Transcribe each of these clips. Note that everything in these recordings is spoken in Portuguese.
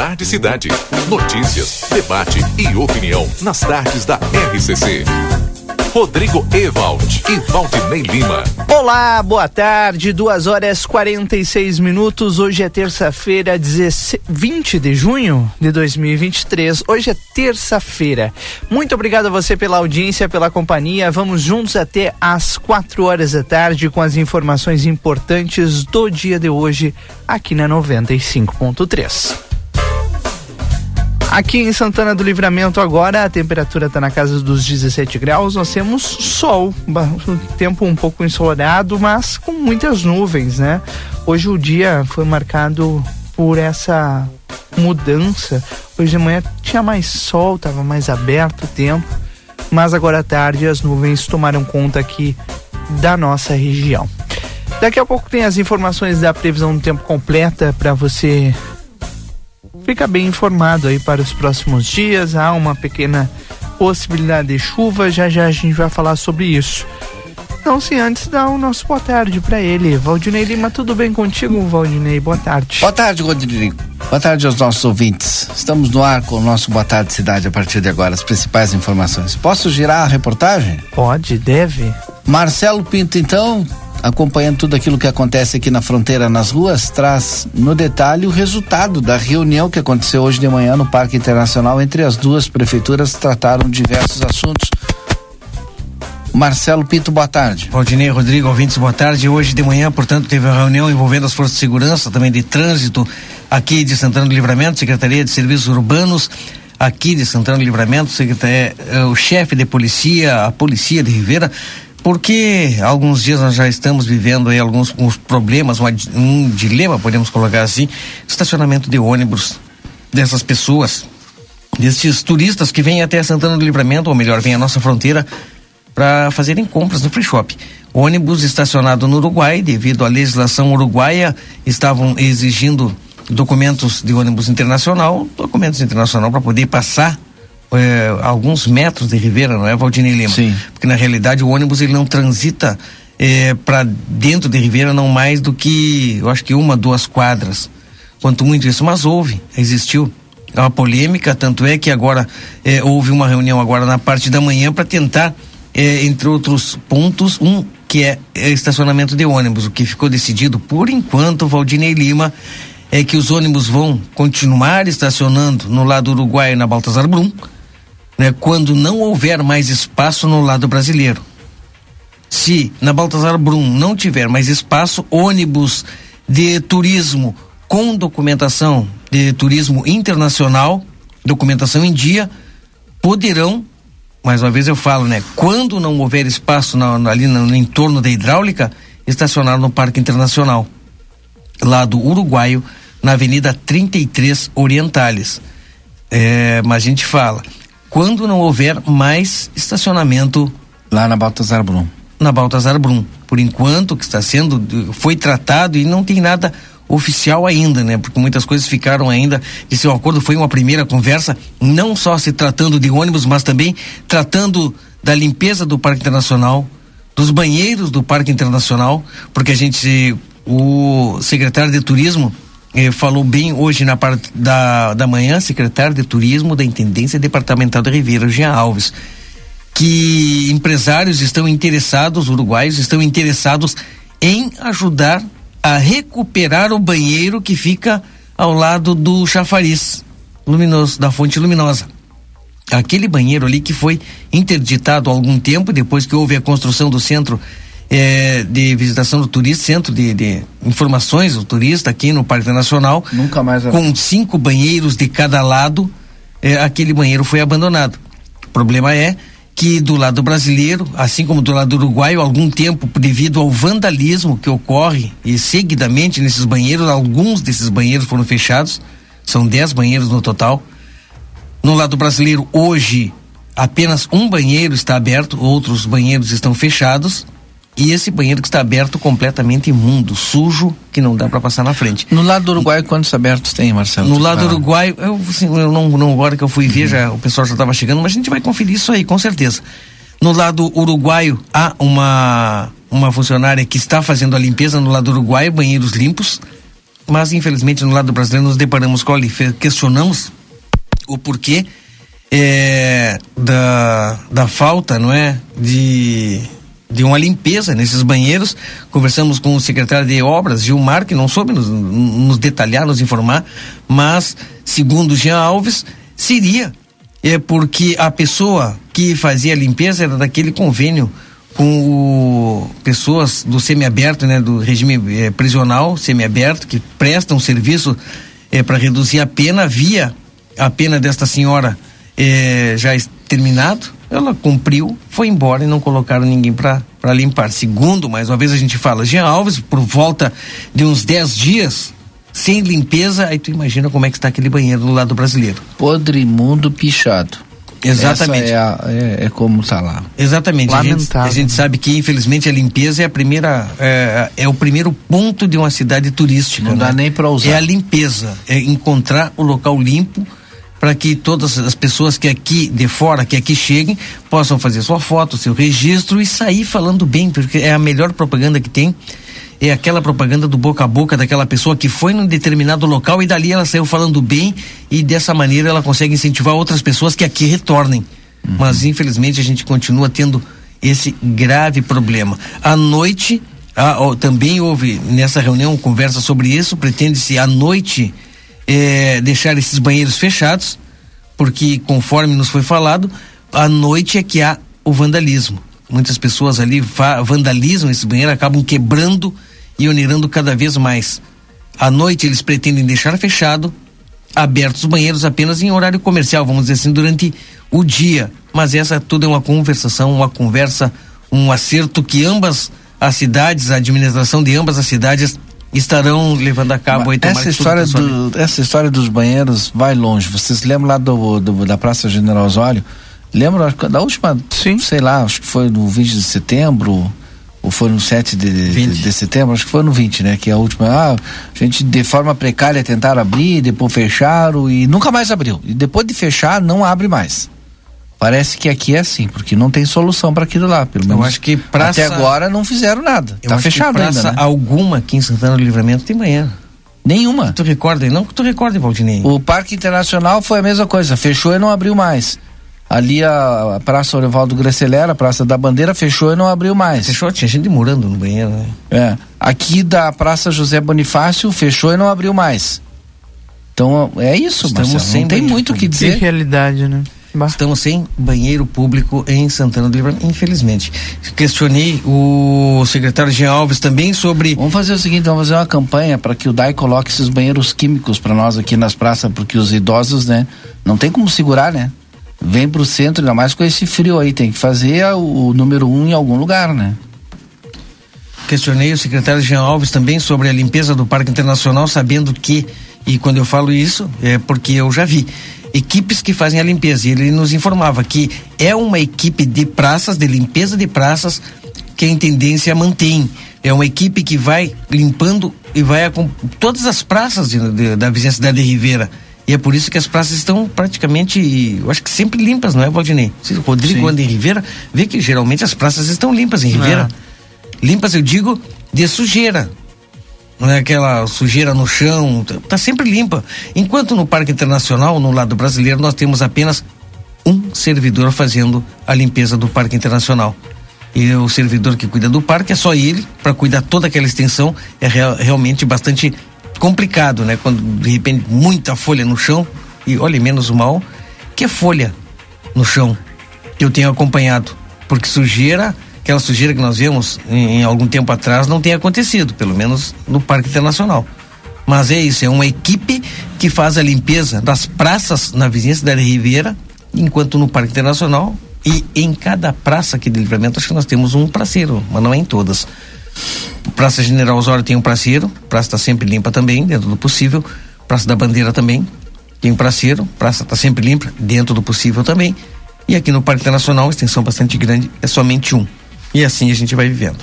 Tarde Cidade. Notícias, debate e opinião nas tardes da RCC. Rodrigo Ewald e Valdinei Lima. Olá, boa tarde, 2 horas 46 minutos. Hoje é terça-feira, 20 de junho de 2023. Hoje é terça-feira. Muito obrigado a você pela audiência, pela companhia. Vamos juntos até às 4 horas da tarde com as informações importantes do dia de hoje aqui na 95.3. Aqui em Santana do Livramento agora a temperatura está na casa dos 17 graus. Nós temos sol, tempo um pouco ensolarado, mas com muitas nuvens, né? Hoje o dia foi marcado por essa mudança. Hoje de manhã tinha mais sol, estava mais aberto o tempo, mas agora à tarde as nuvens tomaram conta aqui da nossa região. Daqui a pouco tem as informações da previsão do tempo completa para você fica bem informado aí para os próximos dias. Há uma pequena possibilidade de chuva, já já a gente vai falar sobre isso. Não se antes dar o nosso boa tarde para ele. Valdinei Lima, tudo bem contigo, Valdinei? Boa tarde. Boa tarde, Rodrigo. Boa tarde aos nossos ouvintes. Estamos no ar com o nosso Boa Tarde Cidade a partir de agora, as principais informações. Posso girar a reportagem? Pode, deve. Marcelo Pinto, então, acompanhando tudo aquilo que acontece aqui na fronteira, nas ruas, traz no detalhe o resultado da reunião que aconteceu hoje de manhã no Parque Internacional entre as duas prefeituras, trataram diversos assuntos. Marcelo Pinto, boa tarde. Valdinei Rodrigo, ouvintes, boa tarde. Hoje de manhã, portanto, teve uma reunião envolvendo as forças de segurança, também de trânsito, aqui de Santana do Livramento, Secretaria de Serviços Urbanos, aqui de Santana do Livramento, eh, o chefe de polícia, a polícia de Rivera, porque alguns dias nós já estamos vivendo aí alguns, problemas, um, um dilema, podemos colocar assim, estacionamento de ônibus dessas pessoas, destes turistas que vêm até Santana do Livramento, ou melhor, vêm à nossa fronteira para fazerem compras no free shop. Ônibus estacionado no Uruguai, devido à legislação uruguaia, estavam exigindo documentos de ônibus internacional, documentos internacional para poder passar é, alguns metros de Ribeira, não é, Valdinei Lima? Sim. Porque na realidade o ônibus ele não transita é, para dentro de Ribeira não mais do que, eu acho que uma, duas quadras. Quanto muito isso, mas houve, existiu uma polêmica, tanto é que agora é, houve uma reunião agora na parte da manhã para tentar, é, entre outros pontos, um que é, é estacionamento de ônibus. O que ficou decidido por enquanto, Valdinei Lima, é que os ônibus vão continuar estacionando no lado uruguaio na Baltazar Brum, né, quando não houver mais espaço no lado brasileiro. Se na Baltazar Brum não tiver mais espaço, ônibus de turismo com documentação de turismo internacional, documentação em dia, poderão, mais uma vez eu falo, né, quando não houver espaço na, ali no, no entorno da hidráulica, estacionar no Parque Internacional, lado uruguaio, na Avenida 33 Orientales. É, mas a gente fala, quando não houver mais estacionamento lá na Baltazar Brum. Na Baltazar Brum. Por enquanto que está sendo foi tratado e não tem nada oficial ainda, né? Porque muitas coisas ficaram ainda seu acordo, foi uma primeira conversa, não só se tratando de ônibus, mas também tratando da limpeza do Parque Internacional, dos banheiros do Parque Internacional, porque a gente o secretário de turismo eh, falou bem hoje na parte da, da manhã, secretário de Turismo da Intendência Departamental da Ribeira, Jean Alves, que empresários estão interessados, uruguaios estão interessados em ajudar a recuperar o banheiro que fica ao lado do chafariz luminoso, da fonte luminosa. Aquele banheiro ali que foi interditado há algum tempo, depois que houve a construção do centro é, de visitação do turista, centro de, de, informações do turista aqui no Parque Nacional. Nunca mais. Com cinco banheiros de cada lado, é, aquele banheiro foi abandonado. O problema é que do lado brasileiro, assim como do lado uruguaio, algum tempo, devido ao vandalismo que ocorre e seguidamente nesses banheiros, alguns desses banheiros foram fechados, são dez banheiros no total. No lado brasileiro, hoje, apenas um banheiro está aberto, outros banheiros estão fechados. E esse banheiro que está aberto completamente imundo, sujo, que não dá para passar na frente. No lado do Uruguai, quantos abertos tem, Marcelo? No lado do Uruguai, eu, assim, eu não, não, agora que eu fui ver, já, o pessoal já estava chegando, mas a gente vai conferir isso aí, com certeza. No lado uruguaio, há uma, uma funcionária que está fazendo a limpeza no lado uruguaio, banheiros limpos. mas infelizmente no lado brasileiro nos deparamos com a questionamos o porquê é, da, da falta, não é, de de uma limpeza nesses banheiros. Conversamos com o secretário de obras, Gilmar, que não soube nos, nos detalhar, nos informar, mas, segundo Jean Alves, seria é porque a pessoa que fazia a limpeza era daquele convênio com o, pessoas do semiaberto, né, do regime eh, prisional semiaberto que prestam serviço eh, para reduzir a pena via a pena desta senhora eh, já terminado ela cumpriu, foi embora e não colocaram ninguém para limpar. Segundo, mais uma vez a gente fala, Jean Alves, por volta de uns 10 dias, sem limpeza, aí tu imagina como é que está aquele banheiro do lado brasileiro. Podre, imundo, pichado. Exatamente. É, a, é, é, como está lá. Exatamente. A gente, a gente, sabe que, infelizmente, a limpeza é a primeira. É, é o primeiro ponto de uma cidade turística. Não né? dá nem para usar. É a limpeza. É encontrar o local limpo para que todas as pessoas que aqui de fora, que aqui cheguem, possam fazer sua foto, seu registro e sair falando bem, porque é a melhor propaganda que tem. É aquela propaganda do boca a boca daquela pessoa que foi num determinado local e dali ela saiu falando bem e dessa maneira ela consegue incentivar outras pessoas que aqui retornem. Uhum. Mas infelizmente a gente continua tendo esse grave problema. À noite, ah, oh, também houve nessa reunião conversa sobre isso, pretende-se à noite é, deixar esses banheiros fechados, porque conforme nos foi falado, à noite é que há o vandalismo. Muitas pessoas ali vandalizam esse banheiro, acabam quebrando e onerando cada vez mais. À noite eles pretendem deixar fechado, abertos os banheiros apenas em horário comercial, vamos dizer assim, durante o dia. Mas essa tudo é uma conversação, uma conversa, um acerto que ambas as cidades, a administração de ambas as cidades estarão levando a cabo aí essa história do, essa história dos banheiros vai longe vocês lembram lá do, do da Praça General Osório lembram da última Sim. sei lá acho que foi no 20 de setembro ou foi no 7 de, de, de, setembro, acho que foi no 20, né? Que é a última. Ah, a gente de forma precária tentaram abrir, depois fecharam e nunca mais abriu. E depois de fechar, não abre mais. Parece que aqui é assim, porque não tem solução para aquilo lá, pelo menos. Eu acho que praça... até agora não fizeram nada. Eu tá fechado praça ainda, né? alguma aqui em Santana do Livramento tem banheiro. Nenhuma. Tu recorda? Não que tu recorda, Valdinei. O Parque Internacional foi a mesma coisa, fechou e não abriu mais. Ali a, a Praça Orivaldo Grecelera, a Praça da Bandeira, fechou e não abriu mais. Fechou, tinha gente morando no banheiro, né? É. Aqui da Praça José Bonifácio, fechou e não abriu mais. Então é isso, Estamos Marcelo. Sem não tem muito o que dizer. Que realidade, né? Estamos sem banheiro público em Santana do Livramento, infelizmente. Questionei o secretário Jean Alves também sobre. Vamos fazer o seguinte: vamos fazer uma campanha para que o DAI coloque esses banheiros químicos para nós aqui nas praças, porque os idosos, né, não tem como segurar, né? Vem para o centro, ainda mais com esse frio aí, tem que fazer o, o número um em algum lugar, né? Questionei o secretário Jean Alves também sobre a limpeza do Parque Internacional, sabendo que, e quando eu falo isso, é porque eu já vi equipes que fazem a limpeza. E ele nos informava que é uma equipe de praças, de limpeza de praças, que a intendência mantém. É uma equipe que vai limpando e vai a todas as praças de, de, da vizinha cidade de Ribeira. E é por isso que as praças estão praticamente, eu acho que sempre limpas, não é, Valdinei? O Rodrigo Sim. anda em Ribeira, vê que geralmente as praças estão limpas em Ribeira. É. Limpas, eu digo, de sujeira não é aquela sujeira no chão, tá, sempre limpa. Enquanto no Parque Internacional, no lado brasileiro, nós temos apenas um servidor fazendo a limpeza do Parque Internacional. E o servidor que cuida do parque é só ele, para cuidar toda aquela extensão, é real, realmente bastante complicado, né? Quando de repente muita folha no chão, e olha, menos mal, que é folha no chão, que eu tenho acompanhado. Porque sujeira aquela sujeira que nós vemos em, em, algum tempo atrás não tem acontecido, pelo menos no Parque Internacional. Mas é isso, é uma equipe que faz a limpeza das praças na vizinhança da Ribeira, enquanto no Parque Internacional e em cada praça aqui de livramento acho que nós temos um praceiro, mas não é em todas. Praça General Osório tem um praceiro, praça está sempre limpa também, dentro do possível. Praça da Bandeira também tem um praceiro, praça está sempre limpa, dentro do possível também. E aqui no Parque Internacional, extensão bastante grande, é somente um. E assim a gente vai vivendo.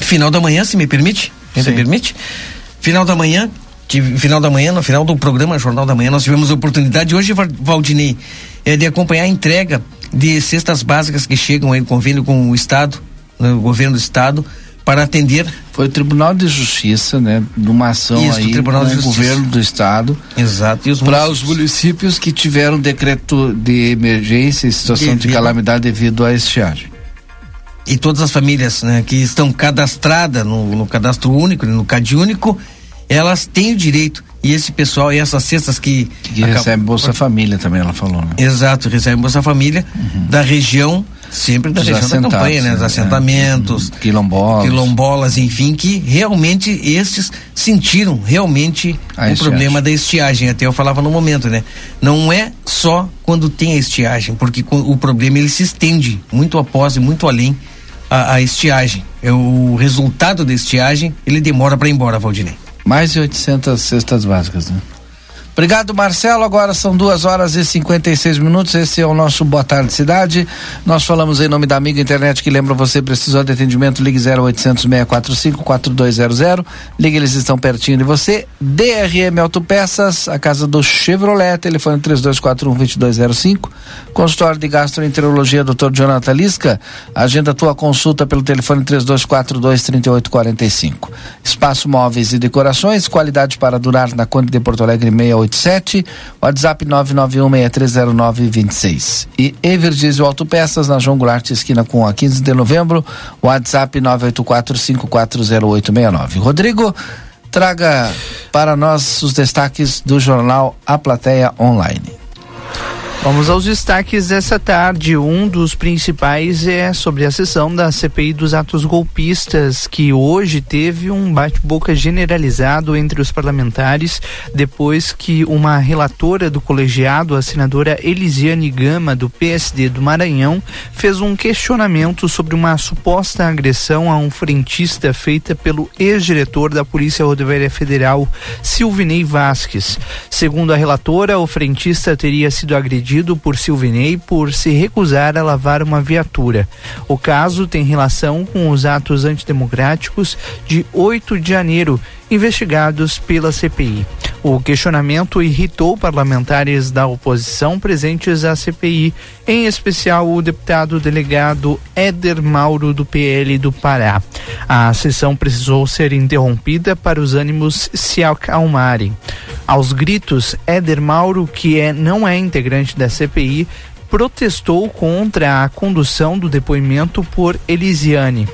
Final da manhã, se me permite? Me permite? Final da manhã, final da manhã, no final do programa Jornal da Manhã, nós tivemos a oportunidade hoje, Valdinei, é, de acompanhar a entrega de cestas básicas que chegam em convênio com o Estado, né, o governo do Estado, para atender. Foi o Tribunal de Justiça, né? Numa ação Isso, aí Tribunal de com o Justiça. governo do estado. Exato. Os Para os municípios que tiveram decreto de emergência e situação de Devido- calamidade devido à estiagem. E todas as famílias né, que estão cadastradas no, no cadastro único, no CAD único, elas têm o direito. E esse pessoal, e essas cestas que. Que acabam- recebe Bolsa Família também, ela falou, né? Exato, recebem Bolsa Família da região, sempre da região da campanha, né? Dos né? assentamentos, Uhum. Quilombolas. quilombolas, enfim, que realmente estes sentiram realmente A o estiagem. problema da estiagem. Até eu falava no momento, né? Não é só quando tem a estiagem, porque o problema ele se estende muito após e muito além a, a estiagem. É o resultado da estiagem, ele demora para ir embora, Valdinei. Mais de 800 cestas básicas, né? Obrigado, Marcelo. Agora são duas horas e 56 minutos. Esse é o nosso Boa Tarde Cidade. Nós falamos em nome da Amiga Internet que lembra você precisou de atendimento. Ligue 0800 645 4200. Ligue, eles estão pertinho de você. DRM Autopeças, a casa do Chevrolet. Telefone 3241 2205. Consultório de Gastroenterologia, Dr. Jonathan Lisca. Agenda tua consulta pelo telefone 3242 3845. Espaço Móveis e Decorações, qualidade para durar na Conde de Porto Alegre 687, WhatsApp 991630926. E Everdiesel Autopeças na João Goulart, esquina com a 15 de novembro, WhatsApp 984540869. Rodrigo, traga para nós os destaques do jornal A Plateia Online. Vamos aos destaques dessa tarde. Um dos principais é sobre a sessão da CPI dos atos golpistas, que hoje teve um bate-boca generalizado entre os parlamentares, depois que uma relatora do colegiado, a senadora Elisiane Gama, do PSD do Maranhão, fez um questionamento sobre uma suposta agressão a um frentista feita pelo ex-diretor da Polícia Rodoviária Federal, Silvinei Vasques. Segundo a relatora, o frentista teria sido agredido por Silvinei por se recusar a lavar uma viatura. O caso tem relação com os atos antidemocráticos de 8 de janeiro, investigados pela CPI. O questionamento irritou parlamentares da oposição presentes à CPI, em especial o deputado delegado Éder Mauro, do PL do Pará. A sessão precisou ser interrompida para os ânimos se acalmarem. Aos gritos, Éder Mauro, que é, não é integrante da CPI, protestou contra a condução do depoimento por Elisiane.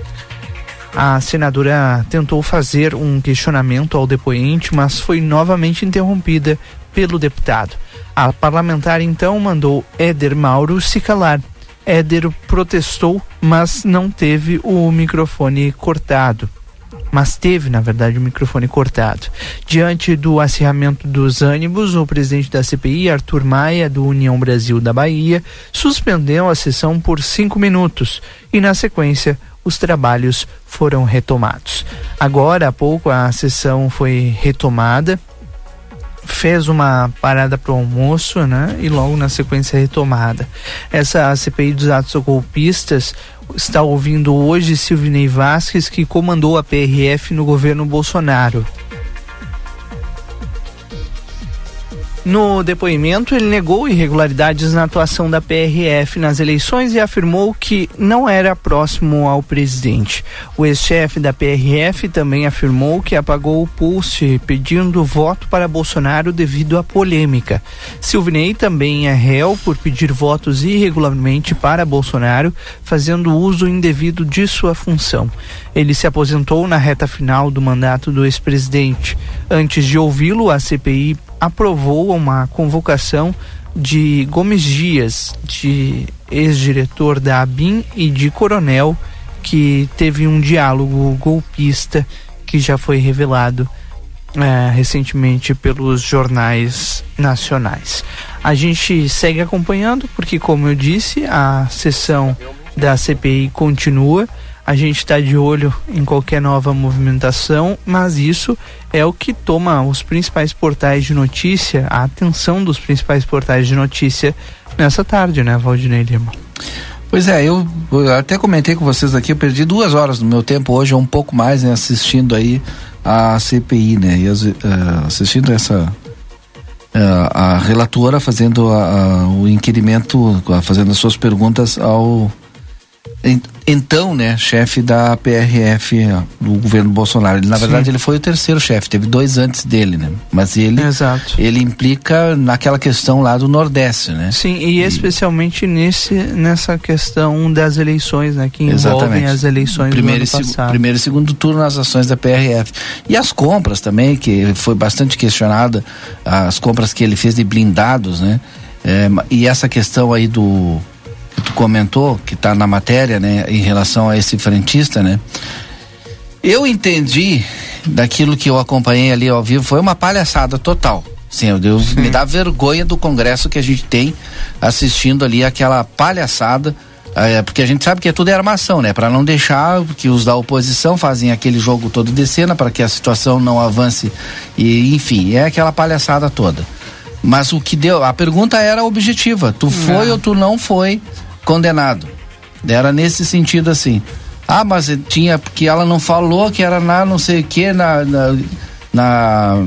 A senadora tentou fazer um questionamento ao depoente, mas foi novamente interrompida pelo deputado. A parlamentar então mandou Éder Mauro se calar. Éder protestou, mas não teve o microfone cortado. Mas teve, na verdade, o microfone cortado. Diante do acirramento dos ânimos, o presidente da CPI, Arthur Maia, do União Brasil da Bahia, suspendeu a sessão por cinco minutos e, na sequência, os trabalhos foram retomados. Agora há pouco a sessão foi retomada, fez uma parada para o almoço, né? E logo na sequência retomada. Essa CPI dos atos golpistas está ouvindo hoje Silvinei Vasques, que comandou a PRF no governo Bolsonaro. No depoimento, ele negou irregularidades na atuação da PRF nas eleições e afirmou que não era próximo ao presidente. O ex-chefe da PRF também afirmou que apagou o post pedindo voto para Bolsonaro devido à polêmica. Silvinei também é réu por pedir votos irregularmente para Bolsonaro, fazendo uso indevido de sua função. Ele se aposentou na reta final do mandato do ex-presidente. Antes de ouvi-lo, a CPI aprovou uma convocação de Gomes Dias, de ex-diretor da ABIN e de coronel, que teve um diálogo golpista que já foi revelado é, recentemente pelos jornais nacionais. A gente segue acompanhando, porque, como eu disse, a sessão da CPI continua. A gente está de olho em qualquer nova movimentação, mas isso é o que toma os principais portais de notícia, a atenção dos principais portais de notícia nessa tarde, né, Valdinei Lima? Pois é, eu, até comentei com vocês aqui, eu perdi duas horas do meu tempo hoje, ou um pouco mais, né, assistindo aí a CPI, né, e uh, assistindo essa uh, a relatora fazendo a, a, o inquirimento, fazendo as suas perguntas ao então, né, chefe da PRF do governo Bolsonaro. Ele, na verdade, Sim. ele foi o terceiro chefe, teve dois antes dele, né? Mas ele Exato. ele implica naquela questão lá do Nordeste, né? Sim, e, e... especialmente nesse nessa questão das eleições, né, que envolvem Exatamente. as eleições primeiro do ano passado. Primeiro e segundo turno nas ações da PRF. E as compras também, que foi bastante questionada, as compras que ele fez de blindados, né? É, e essa questão aí do comentou, que está na matéria, né, em relação a esse frentista, né? Eu entendi daquilo que eu acompanhei ali ao vivo, foi uma palhaçada total. Sim, eu, Sim. me dá vergonha do congresso que a gente tem assistindo ali aquela palhaçada. É, porque a gente sabe que é tudo é armação, né? Para não deixar que os da oposição fazem aquele jogo todo de cena para que a situação não avance e enfim, é aquela palhaçada toda. Mas o que deu, a pergunta era objetiva. Tu foi ou tu não foi condenado. Era nesse sentido assim. Ah, mas tinha, porque ela não falou que era na não sei o que, na, na, na,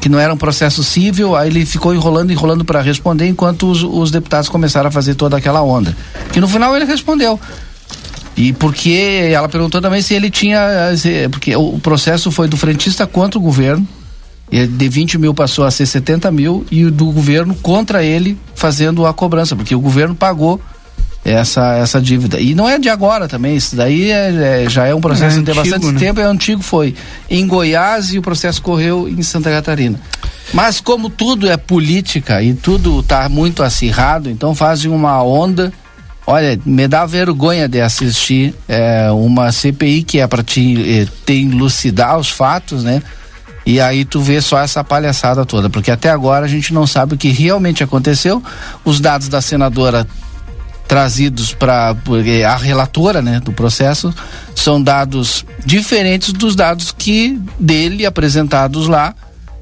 que não era um processo civil, aí ele ficou enrolando, enrolando para responder, enquanto os, os deputados começaram a fazer toda aquela onda. Que no final ele respondeu. E porque ela perguntou também se ele tinha. Porque o processo foi do frentista contra o governo. De 20 mil passou a ser 70 mil e do governo contra ele fazendo a cobrança, porque o governo pagou essa, essa dívida. E não é de agora também, isso daí é, é já é um processo é de bastante né? tempo, é antigo, foi em Goiás e o processo correu em Santa Catarina. Mas como tudo é política e tudo está muito acirrado, então fazem uma onda. Olha, me dá vergonha de assistir é, uma CPI que é para te, te elucidar os fatos, né? E aí tu vê só essa palhaçada toda, porque até agora a gente não sabe o que realmente aconteceu. Os dados da senadora trazidos para a relatora né, do processo são dados diferentes dos dados que dele apresentados lá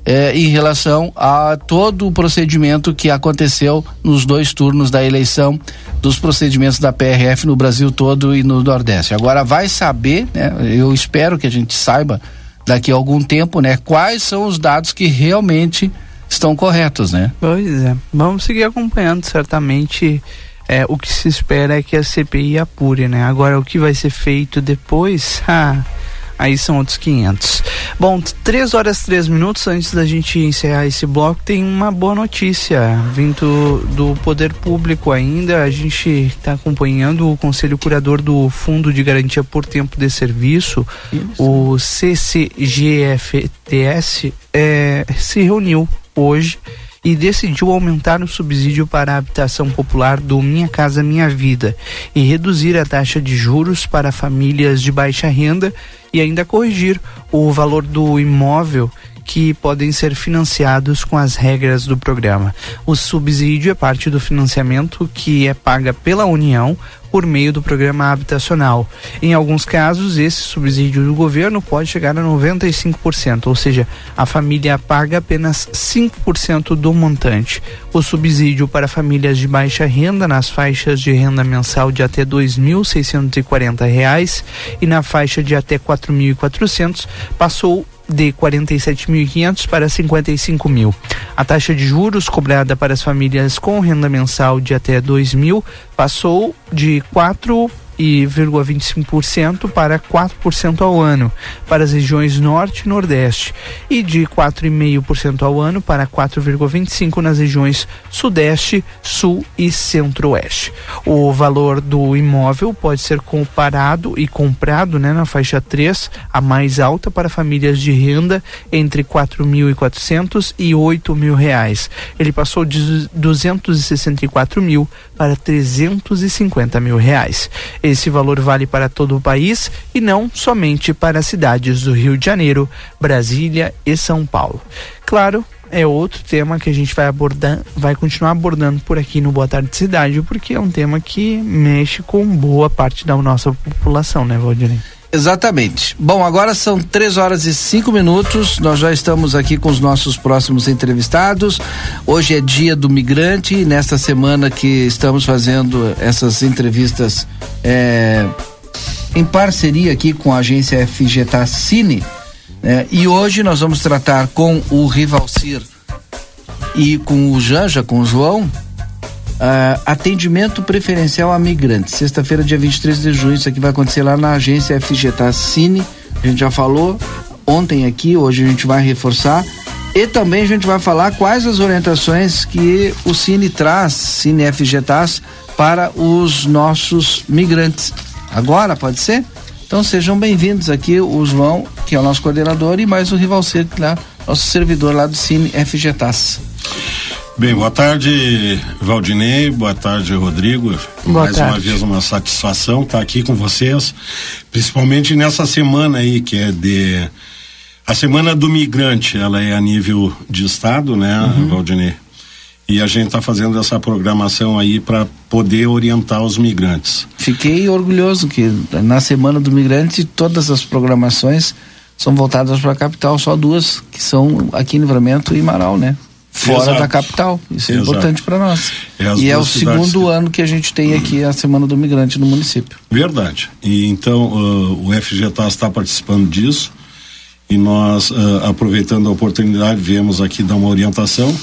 eh, em relação a todo o procedimento que aconteceu nos dois turnos da eleição dos procedimentos da PRF no Brasil todo e no Nordeste. Agora vai saber, né, eu espero que a gente saiba daqui a algum tempo, né, quais são os dados que realmente estão corretos, né? Pois é, vamos seguir acompanhando certamente é, o que se espera é que a CPI apure, né? Agora, o que vai ser feito depois, ah, aí são outros 500. Bom, 3 horas 3 minutos antes da gente encerrar esse bloco, tem uma boa notícia vindo do poder público ainda. A gente está acompanhando o Conselho Curador do Fundo de Garantia por Tempo de Serviço, Isso. o CCGFTS, é, se reuniu hoje e decidiu aumentar o subsídio para a habitação popular do Minha Casa Minha Vida e reduzir a taxa de juros para famílias de baixa renda e ainda corrigir o valor do imóvel que podem ser financiados com as regras do programa. O subsídio é parte do financiamento que é paga pela União por meio do programa habitacional. Em alguns casos, esse subsídio do governo pode chegar a 95%, ou seja, a família paga apenas 5% do montante. O subsídio para famílias de baixa renda nas faixas de renda mensal de até R$ 2.640 e na faixa de até R$ 4.400 passou de 47.500 para 55 mil. A taxa de juros cobrada para as famílias com renda mensal de até 2 mil passou de 4 4,25% para 4% ao ano para as regiões Norte e Nordeste e de 4,5% ao ano para 4,25% nas regiões Sudeste, Sul e Centro-Oeste. O valor do imóvel pode ser comparado e comprado né, na faixa 3, a mais alta para famílias de renda entre 4.400 e 8 mil reais. Ele passou de 264 mil para 350 mil reais. Esse valor vale para todo o país e não somente para as cidades do Rio de Janeiro, Brasília e São Paulo. Claro, é outro tema que a gente vai abordar, vai continuar abordando por aqui no Boa Tarde Cidade, porque é um tema que mexe com boa parte da nossa população, né, Valdirene? Exatamente. Bom, agora são três horas e cinco minutos. Nós já estamos aqui com os nossos próximos entrevistados. Hoje é dia do migrante. Nesta semana que estamos fazendo essas entrevistas é, em parceria aqui com a agência FGTA Cine. É, e hoje nós vamos tratar com o Rivalcir e com o Janja, com o João, Uh, atendimento preferencial a migrantes. Sexta-feira, dia 23 de junho. Isso aqui vai acontecer lá na agência FGTA Cine. A gente já falou ontem aqui, hoje a gente vai reforçar. E também a gente vai falar quais as orientações que o Cine traz, Cine FGTAS, para os nossos migrantes. Agora, pode ser? Então sejam bem-vindos aqui, o João, que é o nosso coordenador, e mais o Rivalcer, que é nosso servidor lá do Cine FGTAS. Bem, boa tarde, Valdinei, boa tarde, Rodrigo. Boa Mais tarde. uma vez uma satisfação estar aqui com vocês, principalmente nessa semana aí que é de a semana do migrante, ela é a nível de estado, né, uhum. Valdinei? E a gente está fazendo essa programação aí para poder orientar os migrantes. Fiquei orgulhoso que na semana do migrante todas as programações são voltadas para a capital, só duas que são aqui em Livramento e Marau, né? Fora Exato. da capital. Isso é Exato. importante para nós. É e é o segundo que... ano que a gente tem aqui a Semana do Migrante no município. Verdade. E então uh, o FGTAS está participando disso e nós, uh, aproveitando a oportunidade, viemos aqui dar uma orientação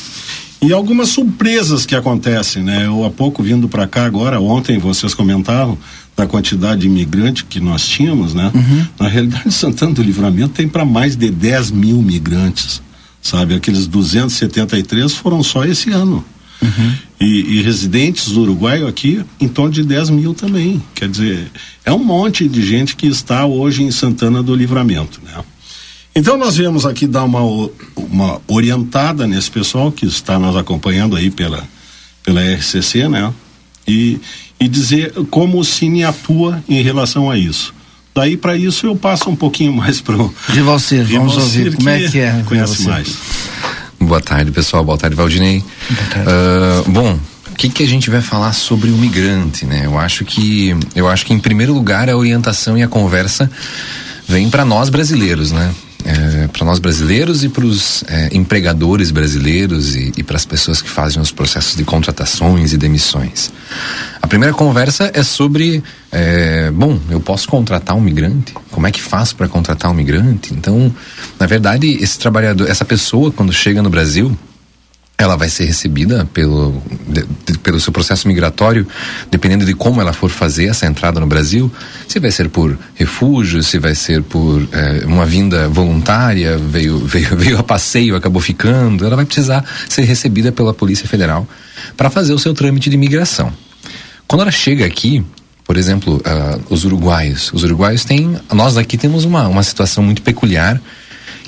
e algumas surpresas que acontecem, né? Eu há pouco vindo para cá agora, ontem vocês comentavam da quantidade de imigrantes que nós tínhamos, né? Uhum. Na realidade, Santana do Livramento tem para mais de 10 mil migrantes sabe? Aqueles 273 foram só esse ano. Uhum. E, e, residentes do Uruguai aqui em torno de 10 mil também. Quer dizer, é um monte de gente que está hoje em Santana do Livramento, né? Então nós viemos aqui dar uma, uma orientada nesse pessoal que está nos acompanhando aí pela, pela RCC, né? E, e dizer como o Cine atua em relação a isso. Daí para isso eu passo um pouquinho mais pro De você, vamos ouvir como é que é. Conhece mais. Boa tarde, pessoal. Boa tarde, Valdinei. Boa tarde. Uh, bom, o que, que a gente vai falar sobre o migrante, né? Eu acho que eu acho que em primeiro lugar a orientação e a conversa vem para nós brasileiros, né? É, para nós brasileiros e para os é, empregadores brasileiros e, e para as pessoas que fazem os processos de contratações e demissões. A primeira conversa é sobre, é, bom, eu posso contratar um migrante? Como é que faço para contratar um migrante? Então, na verdade, esse trabalhador, essa pessoa quando chega no Brasil, ela vai ser recebida pelo, de, de, pelo seu processo migratório, dependendo de como ela for fazer essa entrada no Brasil, se vai ser por refúgio, se vai ser por é, uma vinda voluntária, veio, veio, veio a passeio, acabou ficando, ela vai precisar ser recebida pela Polícia Federal para fazer o seu trâmite de imigração. Quando ela chega aqui, por exemplo, uh, os uruguaios, os uruguaios têm, nós aqui temos uma, uma situação muito peculiar,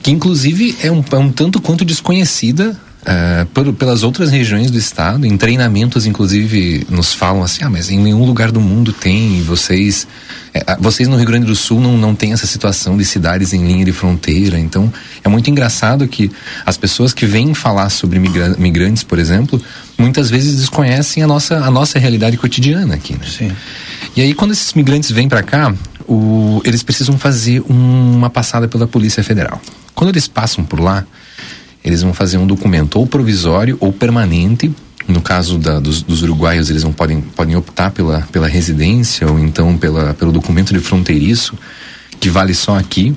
que inclusive é um, é um tanto quanto desconhecida Uh, por, pelas outras regiões do estado, em treinamentos, inclusive, nos falam assim: ah, mas em nenhum lugar do mundo tem, vocês. É, vocês no Rio Grande do Sul não, não tem essa situação de cidades em linha de fronteira. Então, é muito engraçado que as pessoas que vêm falar sobre migra migrantes, por exemplo, muitas vezes desconhecem a nossa, a nossa realidade cotidiana aqui. Né? Sim. E aí, quando esses migrantes vêm para cá, o, eles precisam fazer um, uma passada pela Polícia Federal. Quando eles passam por lá, eles vão fazer um documento ou provisório ou permanente. No caso da, dos, dos, uruguaios, eles não podem, podem optar pela, pela residência ou então pela, pelo documento de fronteiriço, que vale só aqui.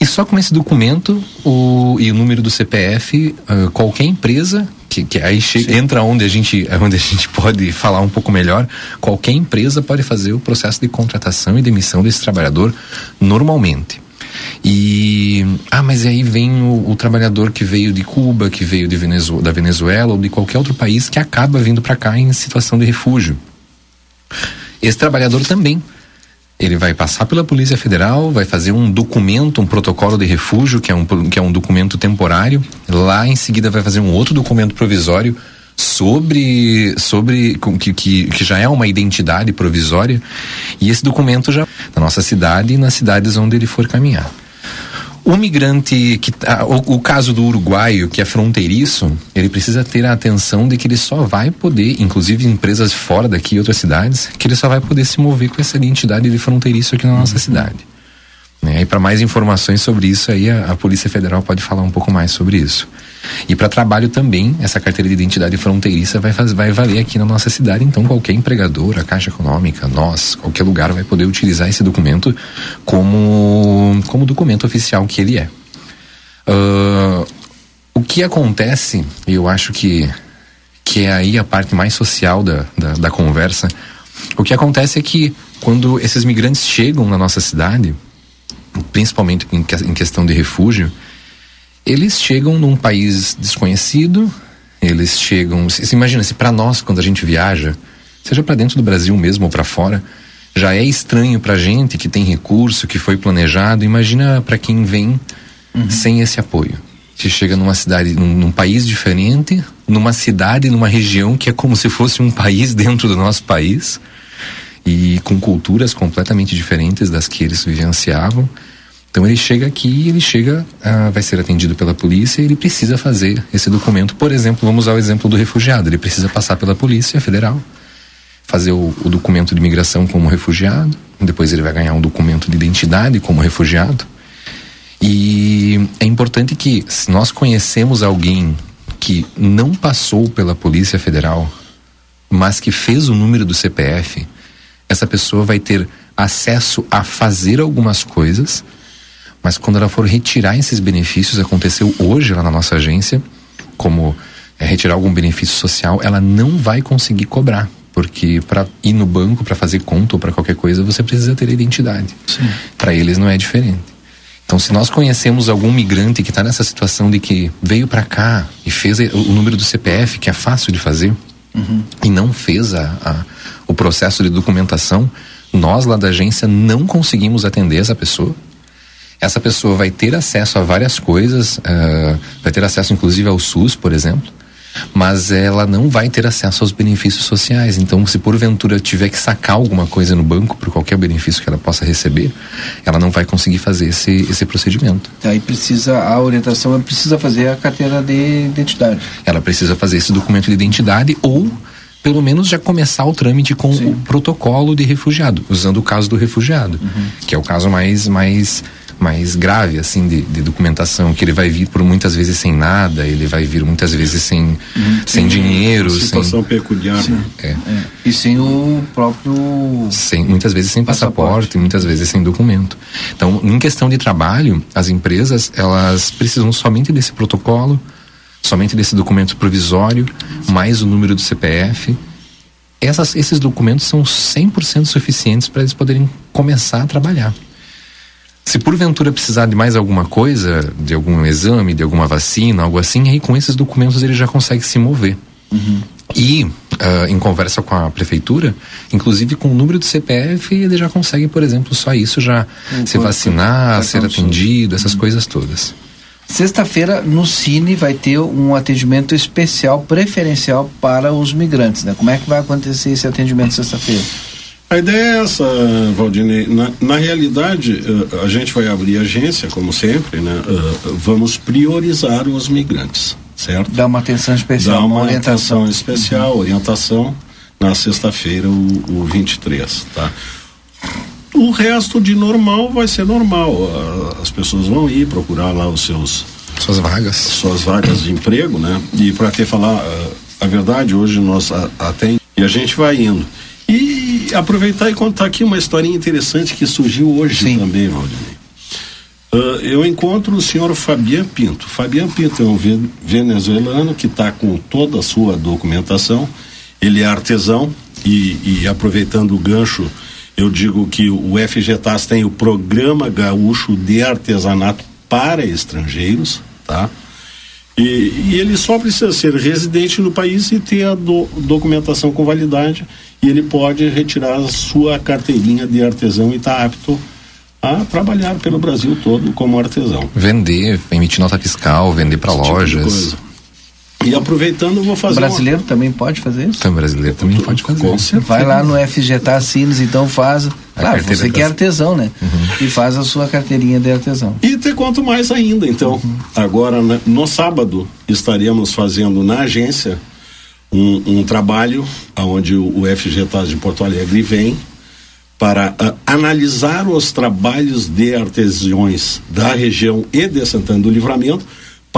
E só com esse documento o, e o número do CPF, uh, qualquer empresa, que, que aí chega, entra onde a, gente, onde a gente pode falar um pouco melhor, qualquer empresa pode fazer o processo de contratação e demissão desse trabalhador normalmente. E ah, mas aí vem o, o trabalhador que veio de Cuba, que veio Venezuela, da Venezuela ou de qualquer outro país que acaba vindo para cá em situação de refúgio. Esse trabalhador também ele vai passar pela Polícia Federal, vai fazer um documento, um protocolo de refúgio, que é um, que é um documento temporário. Lá em seguida vai fazer um outro documento provisório sobre sobre que, que, que já é uma identidade provisória e esse documento já na nossa cidade e nas cidades onde ele for caminhar. O migrante que ah, o, o, caso do uruguaio que é fronteiriço, ele precisa ter a atenção de que ele só vai poder, inclusive empresas fora daqui, outras cidades, que ele só vai poder se mover com essa identidade de fronteiriço aqui na nossa uhum. cidade. Né? E para mais informações sobre isso, aí a, a, Polícia Federal pode falar um pouco mais sobre isso. E para trabalho também, essa carteira de identidade fronteiriça vai, faz, vai valer aqui na nossa cidade. Então, qualquer empregador, a Caixa Econômica, nós, qualquer lugar vai poder utilizar esse documento como, como documento oficial que ele é. Uh, o que acontece, eu acho que que é aí a parte mais social da, da, da conversa. O que acontece é que quando esses migrantes chegam na nossa cidade, principalmente em questão de refúgio, eles chegam num país desconhecido, eles chegam. Se, imagina, se para nós, quando a gente viaja, seja para dentro do Brasil mesmo ou para fora, já é estranho para gente que tem recurso, que foi planejado. Imagina para quem vem uhum. sem esse apoio. Você chega numa cidade, num, num, país diferente, numa cidade, numa região que é como se fosse um país dentro do nosso país e com culturas completamente diferentes das que eles vivenciavam. Então ele chega aqui, ele chega, ah, vai ser atendido pela polícia ele precisa fazer esse documento. Por exemplo, vamos usar o exemplo do refugiado. Ele precisa passar pela polícia federal, fazer o, o documento de imigração como refugiado. Depois ele vai ganhar um documento de identidade como refugiado. E é importante que, se nós conhecemos alguém que não passou pela Polícia Federal, mas que fez o número do CPF, essa pessoa vai ter acesso a fazer algumas coisas, mas quando ela for retirar esses benefícios, aconteceu hoje lá na nossa agência, como é, retirar algum benefício social, ela não vai conseguir cobrar. Porque para ir no banco, para fazer conta ou para qualquer coisa, você precisa ter a identidade. Para eles não é diferente. Então, se nós conhecemos algum migrante que está nessa situação de que veio para cá e fez o número do CPF, que é fácil de fazer, uhum. e não fez a, a, o processo de documentação, nós lá da agência não conseguimos atender essa pessoa. Essa pessoa vai ter acesso a várias coisas, uh, vai ter acesso inclusive ao SUS, por exemplo, mas ela não vai ter acesso aos benefícios sociais. Então, se porventura tiver que sacar alguma coisa no banco por qualquer benefício que ela possa receber, ela não vai conseguir fazer esse, esse procedimento. Aí precisa, a orientação é precisa fazer a carteira de identidade. Ela precisa fazer esse documento de identidade ou pelo menos já começar o trâmite com Sim. o protocolo de refugiado, usando o caso do refugiado, uhum. que é o caso mais mais mais grave assim de, de, documentação que ele vai vir por muitas vezes sem nada ele vai vir muitas vezes sem uhum. sem dinheiro situação sem, peculiar né? é. é. e sem o próprio sem muitas vezes sem passaporte, passaporte muitas vezes sem documento então em questão de trabalho as empresas elas precisam somente desse protocolo somente desse documento provisório mais o número do CPF essas, esses documentos são 100% suficientes para eles poderem começar a trabalhar se porventura precisar de mais alguma coisa, de algum exame, de alguma vacina, algo assim, aí com esses documentos ele já consegue se mover. Uhum. E, uh, em conversa com a prefeitura, inclusive com o número do CPF, ele já consegue, por exemplo, só isso já se vacinar, ser atendido, essas uhum. coisas todas. Sexta-feira, no Cine, vai ter um atendimento especial, preferencial para os migrantes, né? Como é que vai acontecer esse atendimento sexta-feira? A ideia é essa, Valdinei. Na, na realidade, uh, a gente vai abrir agência, como sempre, né? Uh, vamos priorizar os migrantes, certo? Dá uma atenção especial, Dá uma, uma orientação especial, uhum. orientação na sexta-feira, o, o 23, tá? O resto de normal vai ser normal. Uh, as pessoas vão ir procurar lá os seus suas vagas, suas vagas de emprego, né? E para ter falar a verdade, hoje nós até e a gente vai indo. E aproveitar e contar aqui uma historinha interessante que surgiu hoje Sim. também, Valdinei. Uh, eu encontro o senhor Fabian Pinto. Fabian Pinto é um venezuelano que está com toda a sua documentação. Ele é artesão e, e, aproveitando o gancho, eu digo que o FGTAS tem o Programa Gaúcho de Artesanato para Estrangeiros, tá? E, e ele só precisa ser residente no país e ter a do, documentação com validade e ele pode retirar a sua carteirinha de artesão e está apto a trabalhar pelo Brasil todo como artesão. Vender, emitir nota fiscal, vender para tipo lojas. E aproveitando, vou fazer. O brasileiro uma... também pode fazer isso? Também brasileiro também tu, pode fazer. Com certeza. Vai lá no FGTA Sines, então faz. Claro, você que é artesão, né? Uhum. E faz a sua carteirinha de artesão. E te conto mais ainda, então. Uhum. Agora, no sábado, estaremos fazendo na agência um, um trabalho onde o, o FGTAS de Porto Alegre vem para uh, analisar os trabalhos de artesãos da região e de Santana do Livramento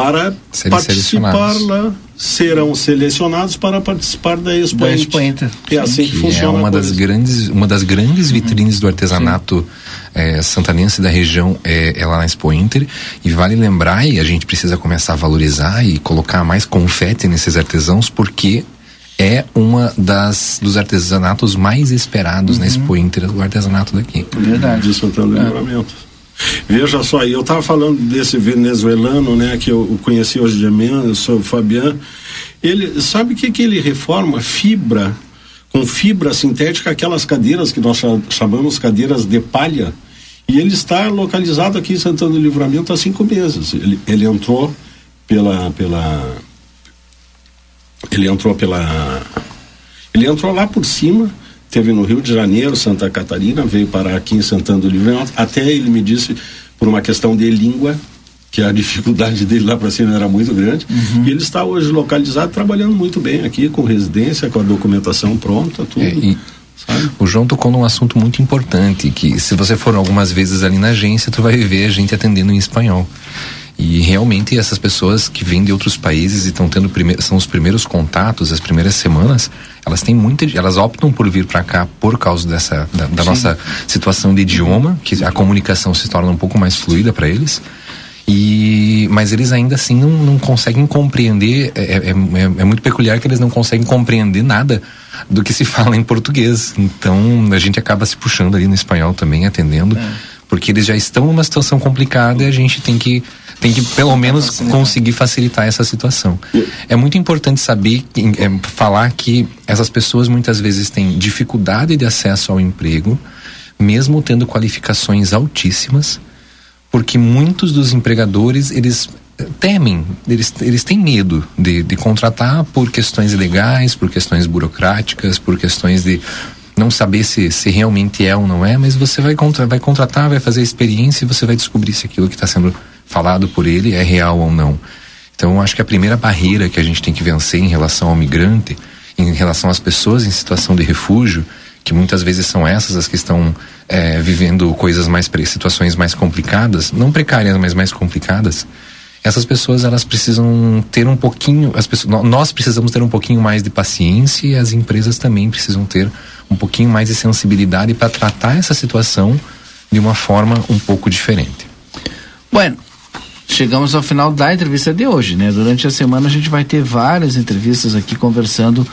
para Serem participar lá serão selecionados para participar da Expo, da Expo Inter. É assim que, que funciona. É uma das grandes, uma das grandes uhum. vitrines do artesanato é, santanense da região é, é lá na Expo Inter. E vale lembrar, e a gente precisa começar a valorizar e colocar mais confete nesses artesãos, porque é uma das dos artesanatos mais esperados uhum. na Expo Inter, o artesanato daqui. Verdade. De Santana do Livramento. Veja só, eu estava falando desse venezuelano, né, que eu conheci hoje de manhã, eu sou o Fabian. Ele sabe o que que ele reforma? Fibra, com fibra sintética, aquelas cadeiras que nós chamamos cadeiras de palha. E ele está localizado aqui em Santana do Livramento há cinco meses. Ele, ele entrou pela, pela ele entrou pela. Ele entrou lá por cima, teve no Rio de Janeiro, Santa Catarina, veio parar aqui em Santana do Livramento. Até ele me disse, por uma questão de língua, que a dificuldade dele lá para cima era muito grande. Uhum. E ele está hoje localizado, trabalhando muito bem aqui, com residência, com a documentação pronta, tudo. É, e... O João tocou num assunto muito importante, que se você for algumas vezes ali na agência, tu vai ver a gente atendendo em espanhol. E realmente essas pessoas que vêm de outros países e estão tendo são os primeiros contatos, as primeiras semanas, elas têm muita, elas optam por vir para cá por causa dessa da, da nossa situação de idioma, que a comunicação se torna um pouco mais fluida para eles. E, mas eles ainda assim não, não conseguem compreender, é, é, é, é, muito peculiar que eles não conseguem compreender nada do que se fala em português. Então a gente acaba se puxando ali no espanhol também, atendendo, é. porque eles já estão numa situação complicada e a gente tem que tem que pelo menos conseguir facilitar essa situação. É muito importante saber, é, falar que essas pessoas muitas vezes têm dificuldade de acesso ao emprego, mesmo tendo qualificações altíssimas, porque muitos dos empregadores eles eh, temem, eles, eles têm medo de, de contratar por questões legais, por questões burocráticas, por questões de não saber se, se realmente é ou não é, mas você vai, contra, vai contratar, vai fazer a experiência e você vai descobrir se aquilo que está sendo falado por ele é real ou não. Então, acho que a primeira barreira que a gente tem que vencer em relação ao migrante, em relação às pessoas em situação de refúgio, que muitas vezes são essas as que estão é, vivendo coisas mais situações mais complicadas, não precárias, mas mais complicadas. Essas pessoas elas precisam ter um pouquinho, as pessoas, nós precisamos ter um pouquinho mais de paciência e as empresas também precisam ter um pouquinho mais de sensibilidade para tratar essa situação de uma forma um pouco diferente. Bueno, chegamos ao final da entrevista de hoje, né? Durante a semana a gente vai ter várias entrevistas aqui conversando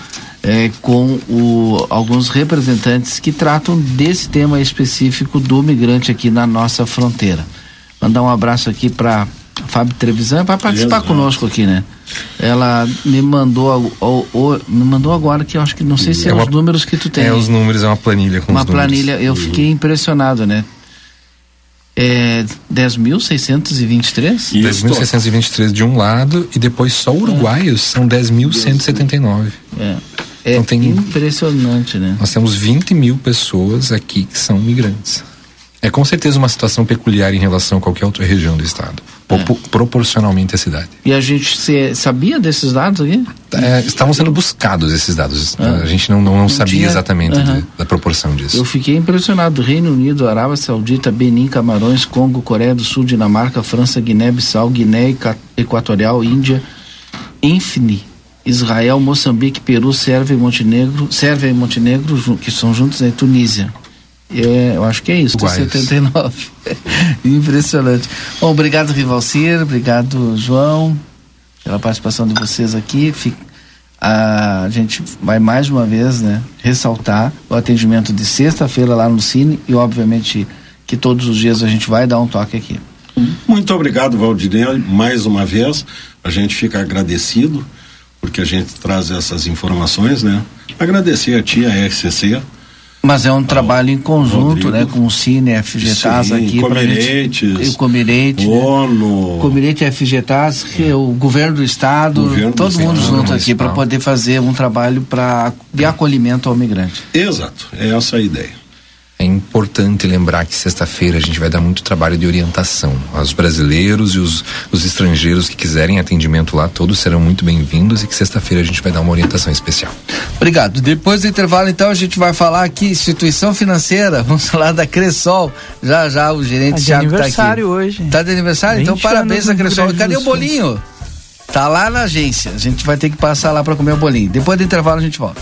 é, com o, alguns representantes que tratam desse tema específico do migrante aqui na nossa fronteira. Mandar um abraço aqui para Fábio Trevisan, vai participar conosco aqui, né? Ela me mandou o, o, me mandou agora que eu acho que não sei se é, é uma, os números que tu tem. É os números, é uma planilha com uma planilha. Eu fiquei impressionado, né? É 10.623? 10.623 de um lado e depois só uruguaios é. são 10.179. É. É então tem, impressionante, né? Nós temos 20 mil pessoas aqui que são migrantes. É com certeza uma situação peculiar em relação a qualquer outra região do estado é. proporcionalmente à cidade. E a gente se, sabia desses dados aqui? É, estavam sendo buscados esses dados. Ah. A gente não, não, não, sabia tinha... exatamente uhum. de, da proporção disso. Eu fiquei impressionado. Reino Unido, Arábia Saudita, Benin, Camarões, Congo, Coreia do Sul, Dinamarca, França, Guiné-Bissau, Guiné Equatorial, Índia, Infini, Israel, Moçambique, Peru, Sérvia e Montenegro, Sérvia e Montenegro, que são juntos, né? Tunísia. É, eu acho que é isso, 79. Impressionante. Bom, obrigado, Rivalcir, obrigado, João, pela participação de vocês aqui. Fica, a gente vai mais uma vez né, ressaltar o atendimento de sexta-feira lá no Cine e, obviamente, que todos os dias a gente vai dar um toque aqui. Muito obrigado, Valdinei, mais uma vez. A gente fica agradecido porque a gente traz essas informações, né? Agradecer a ti, a RCC, mas é um trabalho em conjunto, Rodrigo. né? Com o Cine, FGTAS aqui. Comiretes. O Comirete. ONU. Né? Comirete, FGTAS, é. o governo do Estado, governo todo do mundo junto aqui para poder fazer um trabalho pra, de acolhimento ao migrante. Exato, é essa a ideia. É importante lembrar que sexta-feira a gente vai dar muito trabalho de orientação. Os brasileiros e os, os estrangeiros que quiserem atendimento lá, todos serão muito bem-vindos e que sexta-feira a gente vai dar uma orientação especial. Obrigado. Depois do intervalo, então, a gente vai falar aqui, instituição financeira, vamos falar da Cressol. Já já o gerente tá Thiago está aqui. aniversário hoje. Tá de aniversário? Então parabéns a Cressol. Cadê o bolinho? Tá lá na agência. A gente vai ter que passar lá para comer o bolinho. Depois do intervalo a gente volta.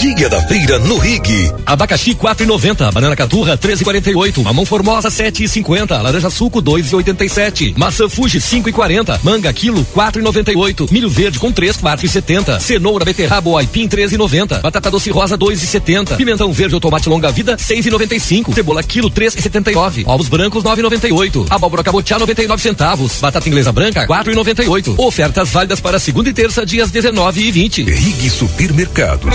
Dia da feira no Rig. Abacaxi 4,90, banana caturra 13,48, mamão formosa 7,50, laranja suco 2,87, maçã Fuji 5,40, manga quilo 4,98, milho verde com 3 4,70, cenoura beterraba ou aipim 13,90, batata doce rosa 2,70, pimentão verde ou tomate longa vida 6,95, cebola quilo 3,79, ovos brancos 9,98, abóbora cabotiá 99 centavos, batata inglesa branca 4,98. Ofertas válidas para segunda e terça dias 19 e 20. Rig Supermercados.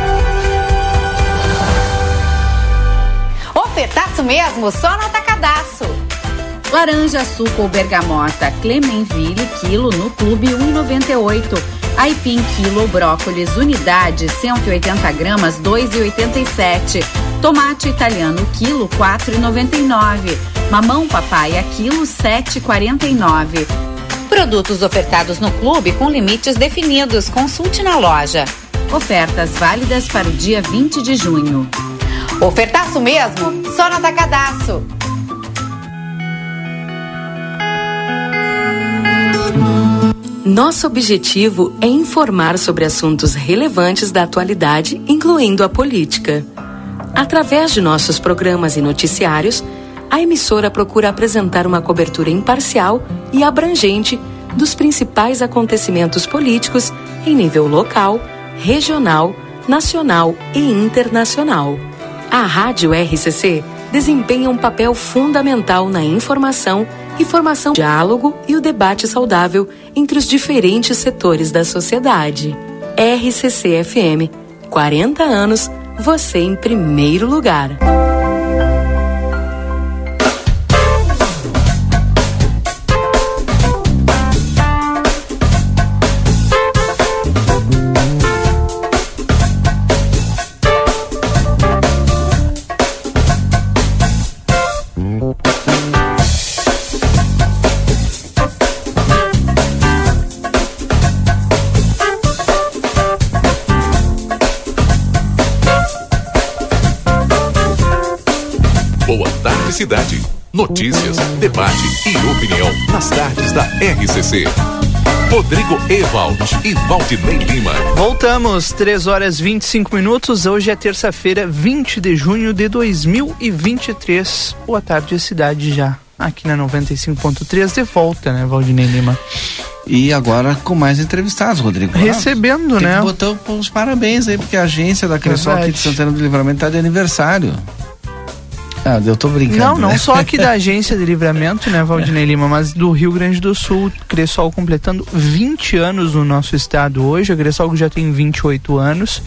Ofertaço mesmo, só no atacadaço. Laranja, suco ou bergamota, Clemenville, quilo no Clube 1,98. Aipim, quilo, brócolis, unidade, 180 gramas, 2,87. Tomate italiano, quilo, 4,99. Mamão papaya, quilo, 7,49. Produtos ofertados no clube com limites definidos. Consulte na loja. Ofertas válidas para o dia 20 de junho. Ofertaço mesmo? Só no Atacadaço. Nosso objetivo é informar sobre assuntos relevantes da atualidade, incluindo a política. Através de nossos programas e noticiários, a emissora procura apresentar uma cobertura imparcial e abrangente dos principais acontecimentos políticos em nível local, regional, nacional e internacional. A Rádio RCC desempenha um papel fundamental na informação e formação, diálogo e o debate saudável entre os diferentes setores da sociedade. RCC FM, 40 anos, você em primeiro lugar. Notícias, debate e opinião nas tardes da RCC. Rodrigo Ewald e Valdinei Lima. Voltamos, 3 horas 25 minutos. Hoje é terça-feira, 20 de junho de 2023. Boa tarde, cidade já. Aqui na 95.3, de volta, né, Valdinei Lima? E agora com mais entrevistados, Rodrigo. Recebendo, Tem né? botar os parabéns aí, porque a agência da Cressol aqui de. Santana do Livramento tá de aniversário. Ah, eu tô brincando. Não, não né? só aqui da agência de livramento, né, Valdinei Lima, mas do Rio Grande do Sul, Cressol completando 20 anos no nosso estado hoje. A Cressol já tem 28 anos.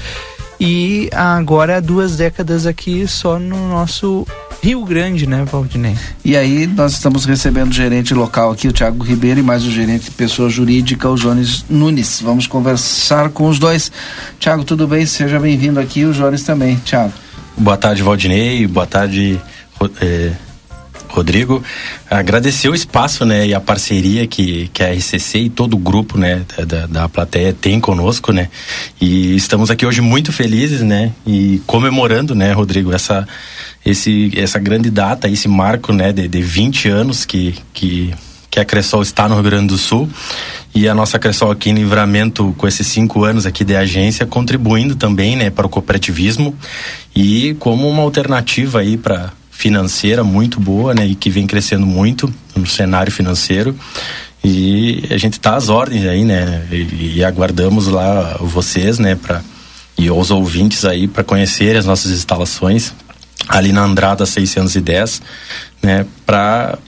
E agora duas décadas aqui só no nosso Rio Grande, né, Valdinei? E aí nós estamos recebendo o gerente local aqui, o Thiago Ribeiro, e mais o gerente de pessoa jurídica, o Jones Nunes. Vamos conversar com os dois. Thiago, tudo bem? Seja bem-vindo aqui, o Jones também. Thiago. Boa tarde, Valdinei. Boa tarde, eh, Rodrigo, agradecer o espaço, né, e a parceria que, que a RCC e todo o grupo, né, da, da plateia tem conosco, né, e estamos aqui hoje muito felizes, né, e comemorando, né, Rodrigo, essa, esse, essa grande data, esse marco, né, de, de 20 anos que, que, que a Cressol está no Rio Grande do Sul e a nossa Cressol aqui em Livramento com esses cinco anos aqui de agência contribuindo também né para o cooperativismo e como uma alternativa aí para financeira muito boa, né, e que vem crescendo muito no cenário financeiro. E a gente está às ordens aí, né, e, e aguardamos lá vocês, né, para e os ouvintes aí para conhecer as nossas instalações ali na Andrada 610, né, para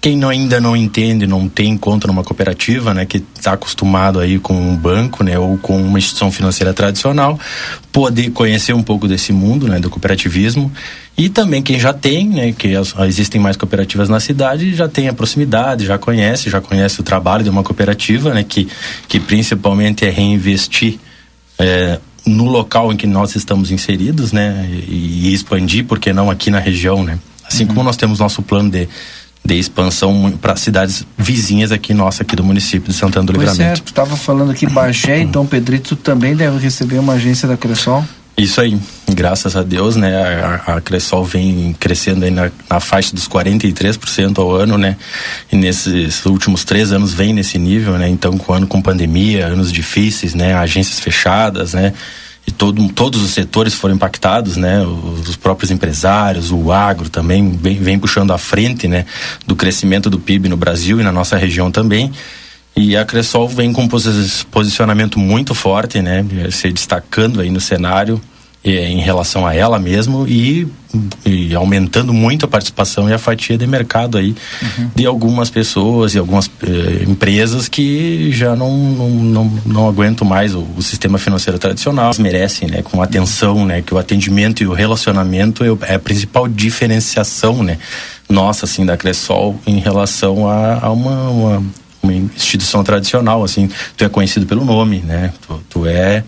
quem não, ainda não entende, não tem conta numa cooperativa, né, que está acostumado aí com um banco, né, ou com uma instituição financeira tradicional, poder conhecer um pouco desse mundo, né, do cooperativismo e também quem já tem, né, que as, existem mais cooperativas na cidade, já tem a proximidade, já conhece, já conhece o trabalho de uma cooperativa, né, que que principalmente é reinvestir é, no local em que nós estamos inseridos, né, e, e expandir, porque não aqui na região, né. Assim uhum. como nós temos nosso plano de de expansão para cidades vizinhas aqui nossa aqui do município de Santana do pois Livramento. É, tu estava falando aqui Bagé, então Pedrito também deve receber uma agência da Cressol. Isso aí, graças a Deus, né? A, a Cressol vem crescendo aí na, na faixa dos 43% ao ano, né? E nesses últimos três anos vem nesse nível, né? Então, com ano com pandemia, anos difíceis, né? Agências fechadas, né? E todo, todos os setores foram impactados, né? Os, os, próprios empresários, o agro também vem, vem puxando à frente, né? Do crescimento do PIB no Brasil e na nossa região também. E a Cressol vem com um posicionamento muito forte, né? Se destacando aí no cenário em relação a ela mesmo e, e, aumentando muito a participação e a fatia de mercado aí uhum. de algumas pessoas e algumas eh, empresas que já não, não, não, não aguentam mais o, o, sistema financeiro tradicional merecem né com atenção né que o atendimento e o relacionamento é, é a principal diferenciação né nossa assim da Cressol em relação a, a uma, uma, uma instituição tradicional assim tu é conhecido pelo nome né tu, tu é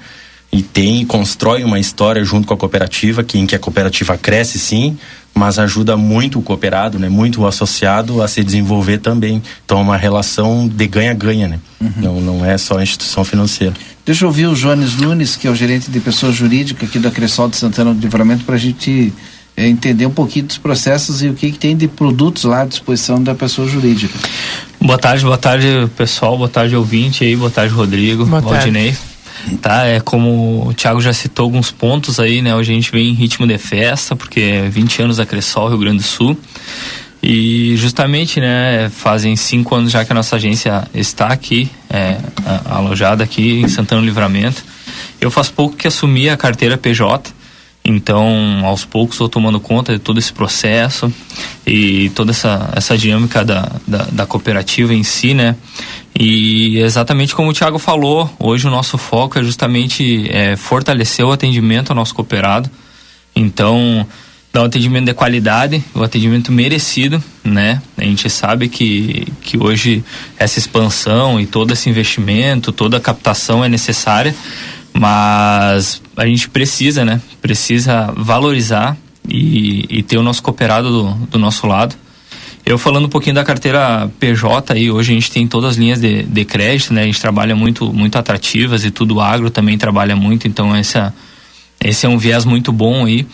e tem e constrói uma história junto com a cooperativa, que em que a cooperativa cresce sim, mas ajuda muito o cooperado, né, muito o associado a se desenvolver também. Então é uma relação de ganha-ganha, né? Uhum. Não, não é só a instituição financeira. Deixa eu ouvir o Jones Nunes, que é o gerente de pessoa jurídica aqui da Cressol de Santana do Livramento, para a gente é, entender um pouquinho dos processos e o que, que, tem de produtos lá à disposição da pessoa jurídica. Boa tarde, boa tarde pessoal, boa tarde ouvinte aí, boa tarde Rodrigo, boa Valdinei. Tá? É como o Thiago já citou alguns pontos aí, né? Hoje a gente vem em ritmo de festa, porque é 20 anos da Cressol, Rio Grande do Sul. E justamente, né, fazem cinco anos já que a nossa agência está aqui, é, alojada aqui em Santana do Livramento. Eu faço pouco que assumi a carteira PJ, então aos poucos estou tomando conta de todo esse processo e toda essa, essa dinâmica da, da, da cooperativa em si, né? E exatamente como o Thiago falou, hoje o nosso foco é justamente é, fortalecer o atendimento ao nosso cooperado. Então, dar um atendimento de qualidade, o um atendimento merecido, né? A gente sabe que, que hoje essa expansão e todo esse investimento, toda a captação é necessária, mas a gente precisa, né? Precisa valorizar e, e ter o nosso cooperado do, do nosso lado. Eu falando um pouquinho da carteira PJ aí, hoje a gente tem todas as linhas de, de crédito, né? A gente trabalha muito, muito atrativas e tudo agro também trabalha muito, então essa, esse é um viés muito bom aí.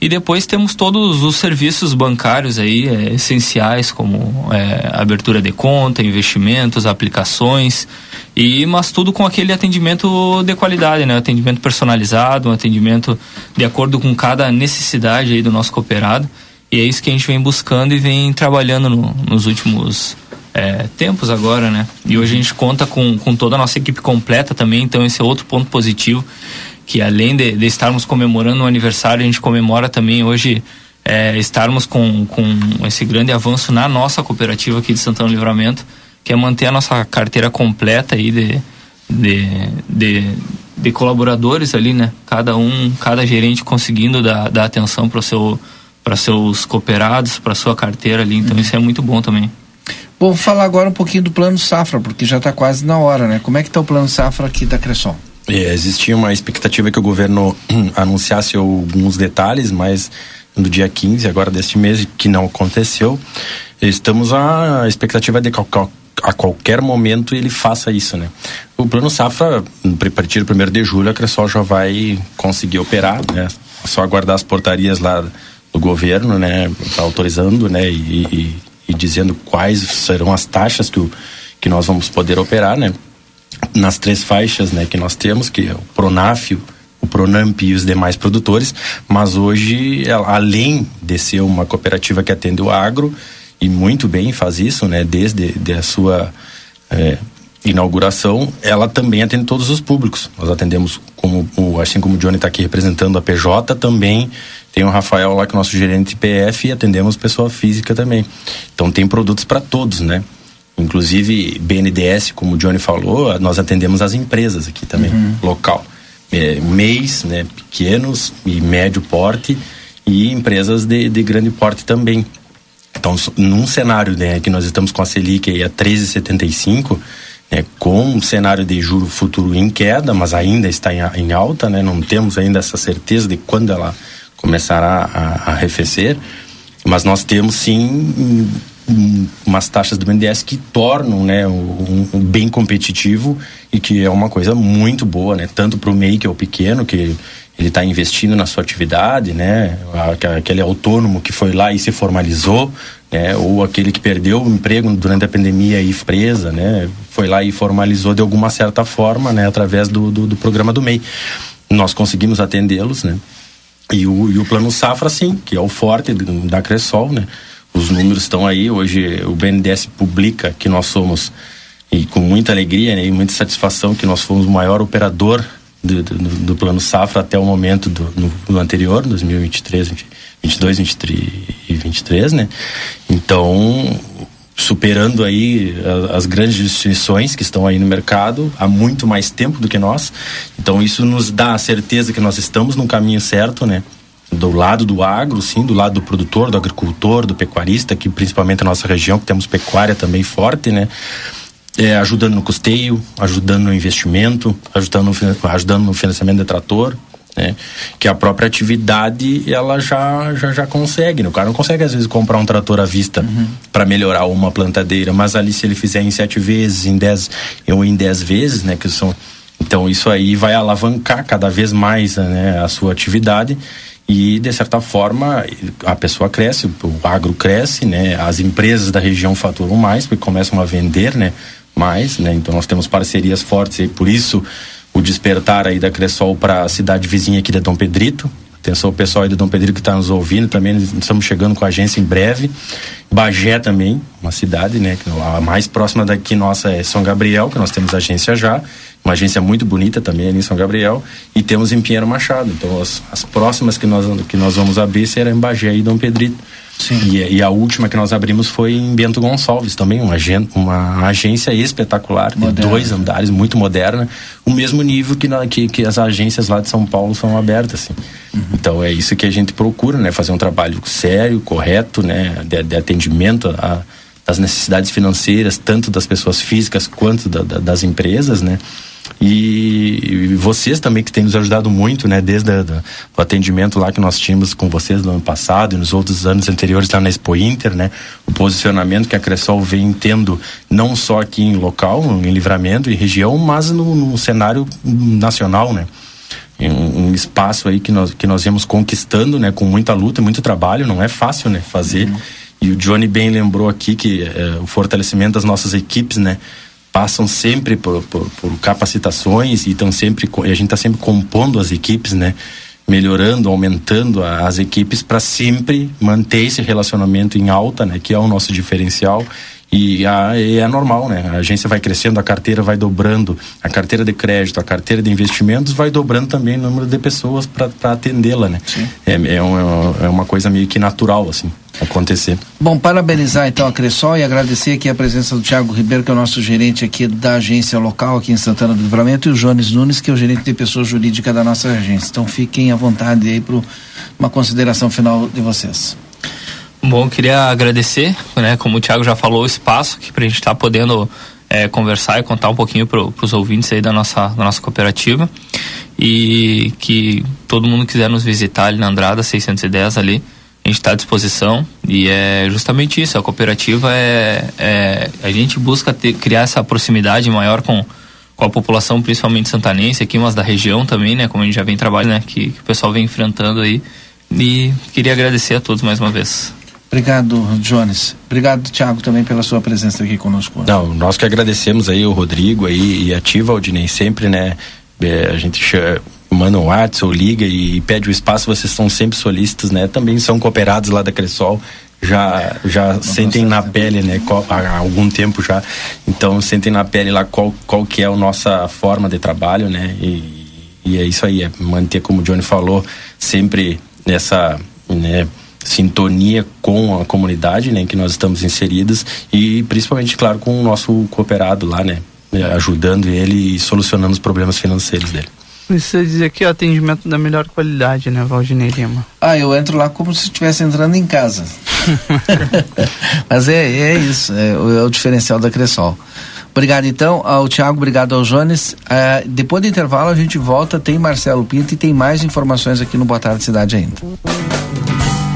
E depois temos todos os serviços bancários aí, é, essenciais, como é, abertura de conta, investimentos, aplicações, e mas tudo com aquele atendimento de qualidade, né? Atendimento personalizado, um atendimento de acordo com cada necessidade aí do nosso cooperado. E é isso que a gente vem buscando e vem trabalhando no, nos últimos é, tempos agora, né? E hoje a gente conta com, com toda a nossa equipe completa também, então esse é outro ponto positivo, que além de, de estarmos comemorando o aniversário, a gente comemora também hoje é, estarmos com, com esse grande avanço na nossa cooperativa aqui de Santana Livramento, que é manter a nossa carteira completa aí de, de, de, de colaboradores ali, né? Cada um, cada gerente conseguindo dar, dar atenção para o seu para seus cooperados, para sua carteira ali. Então, uhum. isso é muito bom também. Bom, falar agora um pouquinho do plano safra, porque já está quase na hora, né? Como é que está o plano safra aqui da Cressol? É, existia uma expectativa que o governo anunciasse alguns detalhes, mas no dia 15 agora deste mês, que não aconteceu. Estamos à expectativa de que a qualquer momento ele faça isso, né? O plano safra, a partir do 1 de julho, a Cressol já vai conseguir operar, né? Só aguardar as portarias lá do governo, né? Tá autorizando, né? E, e, e, dizendo quais serão as taxas que, o, que nós vamos poder operar, né? Nas três faixas, né? Que nós temos, que é o Pronaf, o Pronamp e os demais produtores, mas hoje, além de ser uma cooperativa que atende o agro, e muito bem faz isso, né, desde de a sua é, inauguração, ela também atende todos os públicos. Nós atendemos, como, assim como o Johnny está aqui representando a PJ, também tem o Rafael lá, que é nosso gerente PF, e atendemos pessoa física também. Então tem produtos para todos, né? Inclusive BNDS, como o Johnny falou, nós atendemos as empresas aqui também, uhum. local é, MEIs, né, pequenos e médio porte, e empresas de, de grande porte também. Então, num cenário né, que nós estamos com a Selic aí a 13,75, né, com um cenário de juro futuro em queda, mas ainda está em, em, alta, né, não temos ainda essa certeza de quando ela começará a, a arrefecer, mas nós temos sim umas taxas do BNDES que tornam né, um, um, bem competitivo e que é uma coisa muito boa, né? Tanto para o MEI, que é o pequeno, que ele está investindo na sua atividade, né? Aquele autônomo que foi lá e se formalizou, né? Ou aquele que perdeu o emprego durante a pandemia e presa, né? Foi lá e formalizou de alguma certa forma, né? Através do, do, do programa do MEI. Nós conseguimos atendê-los, né? E o, e o plano Safra, sim, que é o forte da Cressol, né? Os números estão aí. Hoje o BNDES publica que nós somos, e com muita alegria né, e muita satisfação, que nós fomos o maior operador do, do, do plano Safra até o momento do, no, no anterior, 2023, 22, 23 e 23, né? Então, superando aí as grandes instituições que estão aí no mercado há muito mais tempo do que nós. Então isso nos dá a certeza que nós estamos no caminho certo, né? do lado do agro, sim, do lado do produtor, do agricultor, do pecuarista, que principalmente a nossa região, que temos pecuária também forte, né? É, ajudando no custeio, ajudando no investimento, ajudando no, ajudando no financiamento de trator, né? Que a própria atividade ela já, já, já consegue, né? O cara não consegue às vezes comprar um trator à vista uhum. para melhorar uma plantadeira, mas ali se ele fizer em sete vezes, em dez ou em dez vezes, né? Que são então isso aí vai alavancar cada vez mais né, a sua atividade e de certa forma a pessoa cresce, o agro cresce, né? As empresas da região faturam mais porque começam a vender, né? Mais, né? Então nós temos parcerias fortes e por isso o despertar aí da Cressol para a cidade vizinha aqui de Dom Pedrito. Atenção o pessoal aí de Dom Pedrito que está nos ouvindo também, estamos chegando com a agência em breve. Bagé também, uma cidade, né? A mais próxima daqui nossa é São Gabriel, que nós temos agência já uma agência muito bonita também ali em São Gabriel e temos em Pinheiro Machado. Então as, as próximas que nós que nós vamos abrir serão em Bagé e Dom Pedrito. E, e, a última que nós abrimos foi em Bento Gonçalves também, uma, uma agência espetacular, de dois andares, muito moderna, o mesmo nível que, na, que, que, as agências lá de São Paulo são abertas. Assim. Uhum. Então é isso que a gente procura, né? Fazer um trabalho sério, correto, né? De, de atendimento a, das necessidades financeiras, tanto das pessoas físicas quanto da, da, das empresas, né? E, e, vocês também que têm nos ajudado muito, né? Desde a, da, o atendimento lá que nós tínhamos com vocês no ano passado e nos outros anos anteriores lá na Expo Inter, né? O posicionamento que a Cressol vem tendo não só aqui em local, em livramento e região, mas no, no cenário nacional, né? Um, um, espaço aí que nós, que nós íamos conquistando, né? Com muita luta, muito trabalho, não é fácil, né? Fazer. Uhum. E o Johnny bem lembrou aqui que é, o fortalecimento das nossas equipes, né? Passam sempre por, por, por capacitações e estão sempre e a gente está sempre compondo as equipes, né? Melhorando, aumentando a, as equipes para sempre manter esse relacionamento em alta, né? Que é o nosso diferencial e, a, e, é normal, né? A agência vai crescendo, a carteira vai dobrando, a carteira de crédito, a carteira de investimentos vai dobrando também o número de pessoas para atendê-la, né? É, é, uma, é uma coisa meio que natural, assim acontecer. Bom, parabenizar então a Cressol e agradecer aqui a presença do Tiago Ribeiro, que é o nosso gerente aqui da agência local aqui em Santana do Livramento, e o Jones Nunes, que é o gerente de pessoa jurídica da nossa agência. Então fiquem à vontade aí para uma consideração final de vocês. Bom, queria agradecer, né, como o Thiago já falou, o espaço que para a gente estar tá podendo é, conversar e contar um pouquinho para os ouvintes aí da nossa, da nossa cooperativa. E que todo mundo quiser nos visitar ali na Andrada 610 ali, a gente está à disposição. E é justamente isso, a cooperativa é, é a gente busca ter, criar essa proximidade maior com, com a população, principalmente santanense aqui, mas da região também, né, como a gente já vem trabalhando, né, que, que o pessoal vem enfrentando aí. E queria agradecer a todos mais uma vez. Obrigado, Jones. Obrigado, Thiago, também pela sua presença aqui conosco. Não, nós que agradecemos aí o Rodrigo aí e ativa Aldinei sempre, né? É, a gente manda um WhatsApp ou liga e pede o espaço, vocês são sempre solícitos, né? Também são cooperados lá da Cressol, já já sentem na pele, né? Há algum tempo já, então sentem na pele lá qual, qual que é a nossa forma de trabalho, né? E, e é isso aí, é manter, como o Johnny falou, sempre nessa, né? Sintonia com a comunidade, né, em que nós estamos inseridos e principalmente, claro, com o nosso cooperado lá, né, ajudando ele e solucionando os problemas financeiros dele. Você dizer que o atendimento da melhor qualidade, né, Valdinei Lima? Ah, eu entro lá como se estivesse entrando em casa. Mas é, é isso, é, é, o diferencial da Cressol. Obrigado então ao Tiago, obrigado ao Jones. Uh, depois do intervalo a gente volta, tem Marcelo Pinto e tem mais informações aqui no Boa Tarde Cidade ainda.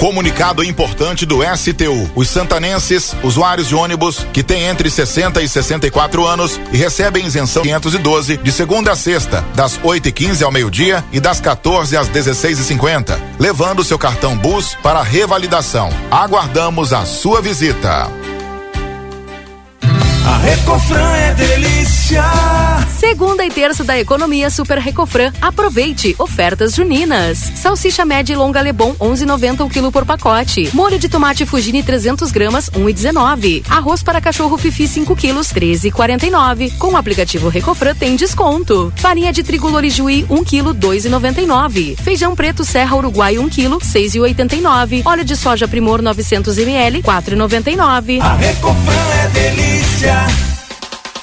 Comunicado importante do STU. Os santanenses, usuários de ônibus que têm entre 60 e 64 anos e recebem isenção 512 de segunda a sexta, das 8 e 15 ao meio-dia e das 14 às 16 e 50, levando seu cartão bus para revalidação. Aguardamos a sua visita. A Recofran é delícia. Segunda e terça da economia Super Recofran. Aproveite ofertas juninas. Salsicha média e longa Lebon 11,90 o quilo por pacote. Molho de tomate Fugini 300 gramas 1,19. Arroz para cachorro Fifi 5 quilos 13,49. Com o aplicativo Recofran tem desconto. Farinha de trigo Lorijuí 1 quilo 2,99. Feijão preto Serra Uruguai 1 quilo 6,89. Óleo de soja Primor 900 ml 4,99. A Recofran é delícia. Yeah.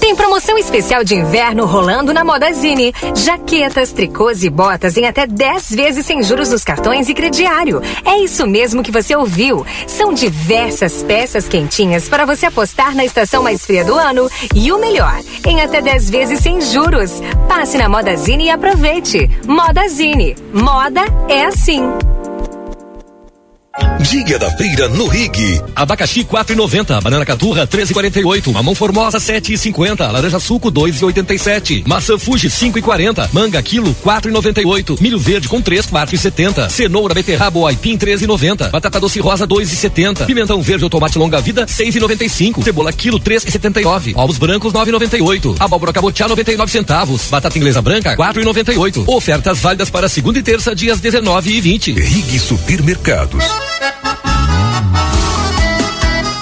Tem promoção especial de inverno rolando na Modazine. Jaquetas, tricôs e botas em até 10 vezes sem juros nos cartões e crediário. É isso mesmo que você ouviu. São diversas peças quentinhas para você apostar na estação mais fria do ano. E o melhor, em até 10 vezes sem juros. Passe na Modazine e aproveite. Modazine. Moda é assim. Dia da feira no Rig. Abacaxi 4,90, banana caturra 13,48, mamão formosa 7,50, laranja suco 2,87, maçã Fuji 5,40, manga quilo 4,98, milho verde com 3 4,70, cenoura beterraba ou aipim 13,90, batata doce rosa 2,70, pimentão verde ou tomate longa vida 6,95, cebola quilo 3,79, ovos brancos 9,98, abóbora cabotiá 99 centavos, batata inglesa branca 4,98. Ofertas válidas para segunda e terça dias 19 e 20. Rig Supermercados.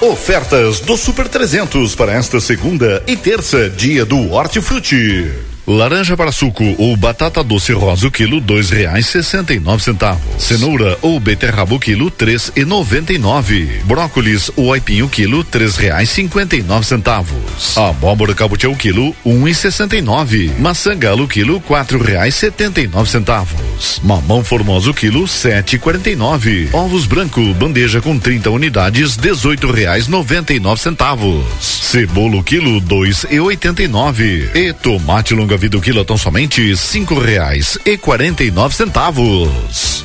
Ofertas do Super 300 para esta segunda e terça, dia do Hortifruti. Laranja para suco ou batata doce rosa o quilo dois reais sessenta e nove centavos. Cenoura ou beterraba o quilo três e noventa e nove. Brócolis ou aipim o quilo três reais cinquenta e nove centavos. Abóbora cabotiá o quilo um e sessenta e nove. Maçã galo o quilo quatro reais setenta e nove centavos. Mamão formoso o quilo sete e quarenta e nove. Ovos branco bandeja com 30 unidades dezoito reais noventa e nove centavos. Cebola o quilo dois e oitenta e nove. E tomate longa vida o quilo tão somente cinco reais e quarenta e nove centavos.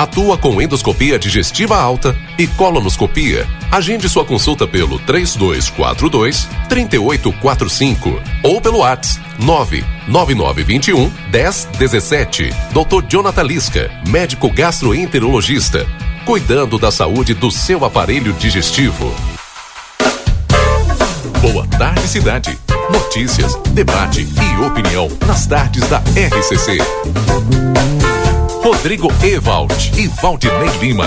Atua com endoscopia digestiva alta e colonoscopia. Agende sua consulta pelo 3242 3845 ou pelo WhatsApp 99921 1017. Dr. Jonathan Lisca, médico gastroenterologista, cuidando da saúde do seu aparelho digestivo. Boa tarde, cidade. Notícias, debate e opinião nas tardes da RCC. Rodrigo Ewald e Valdinei Lima.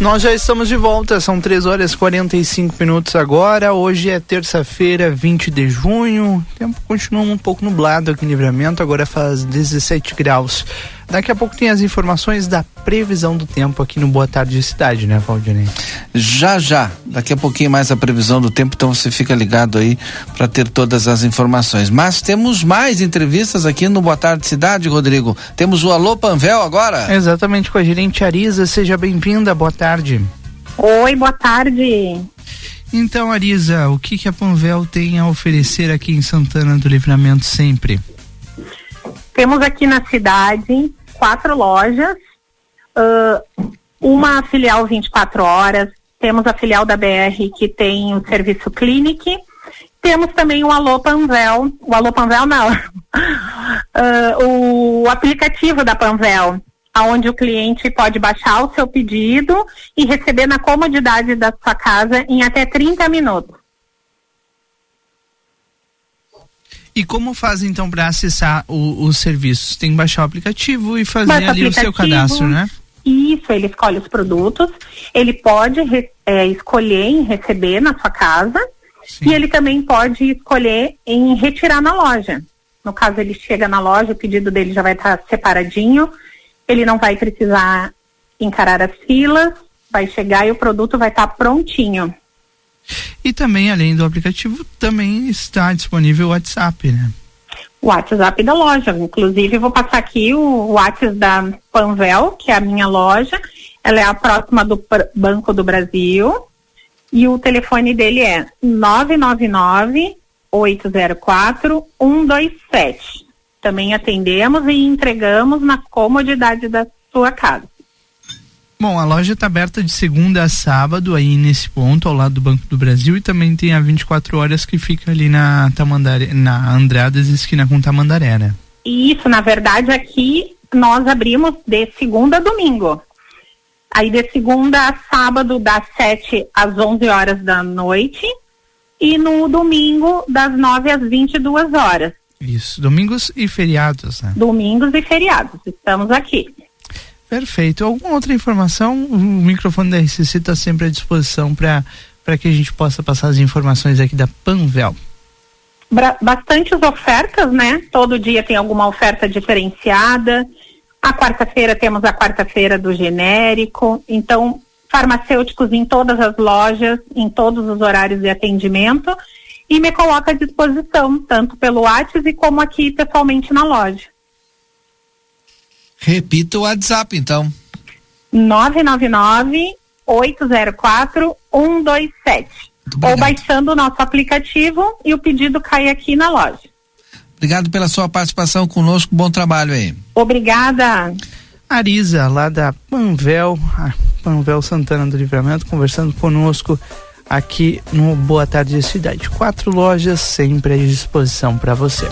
Nós já estamos de volta, são 3 horas e 45 minutos agora. Hoje é terça-feira, 20 de junho. O tempo continua um pouco nublado aqui em Livramento, agora faz 17 graus. Daqui a pouco tem as informações da previsão do tempo aqui no Boa Tarde Cidade, né, Valdinei? Já, já. Daqui a pouquinho mais a previsão do tempo, então você fica ligado aí para ter todas as informações. Mas temos mais entrevistas aqui no Boa Tarde Cidade, Rodrigo. Temos o Alô Panvel agora. Exatamente, com a gerente Arisa. Seja bem-vinda, boa tarde. Oi, boa tarde. Então, Arisa, o que, que a Panvel tem a oferecer aqui em Santana do Livramento sempre? Temos aqui na cidade quatro lojas, uh, uma filial 24 horas, temos a filial da BR que tem o serviço Clinic, temos também o Alô Panvel, o Alô Panvel não, uh, o aplicativo da Panvel, onde o cliente pode baixar o seu pedido e receber na comodidade da sua casa em até 30 minutos. E como faz então para acessar os serviços? Tem que baixar o aplicativo e fazer Baixa ali o seu cadastro, né? Isso, ele escolhe os produtos, ele pode é, escolher em receber na sua casa Sim. e ele também pode escolher em retirar na loja. No caso, ele chega na loja, o pedido dele já vai estar tá separadinho, ele não vai precisar encarar as filas, vai chegar e o produto vai estar tá prontinho. E também, além do aplicativo, também está disponível o WhatsApp, né? O WhatsApp da loja. Inclusive, vou passar aqui o WhatsApp da Panvel, que é a minha loja. Ela é a próxima do Banco do Brasil. E o telefone dele é 999 804 127. Também atendemos e entregamos na comodidade da sua casa. Bom, a loja está aberta de segunda a sábado aí nesse ponto, ao lado do Banco do Brasil, e também tem a 24 horas que fica ali na Tamandaré, na Andradas, esquina com Tamandaré, né? Isso, na verdade, aqui nós abrimos de segunda a domingo. Aí de segunda a sábado, das 7 às 11 horas da noite, e no domingo, das 9 às 22 horas. Isso, domingos e feriados, né? Domingos e feriados, estamos aqui. Perfeito. Alguma outra informação? O microfone da RCC está sempre à disposição para que a gente possa passar as informações aqui da Panvel. Bastantes ofertas, né? Todo dia tem alguma oferta diferenciada. A quarta-feira temos a quarta-feira do genérico. Então, farmacêuticos em todas as lojas, em todos os horários de atendimento. E me coloca à disposição, tanto pelo WhatsApp como aqui pessoalmente na loja. Repita o WhatsApp, então. 999 804 127. Ou baixando o nosso aplicativo e o pedido cai aqui na loja. Obrigado pela sua participação conosco. Bom trabalho aí. Obrigada. Arisa, lá da Panvel, Panvel Santana do Livramento, conversando conosco aqui no Boa Tarde Cidade. Quatro lojas sempre à disposição para você.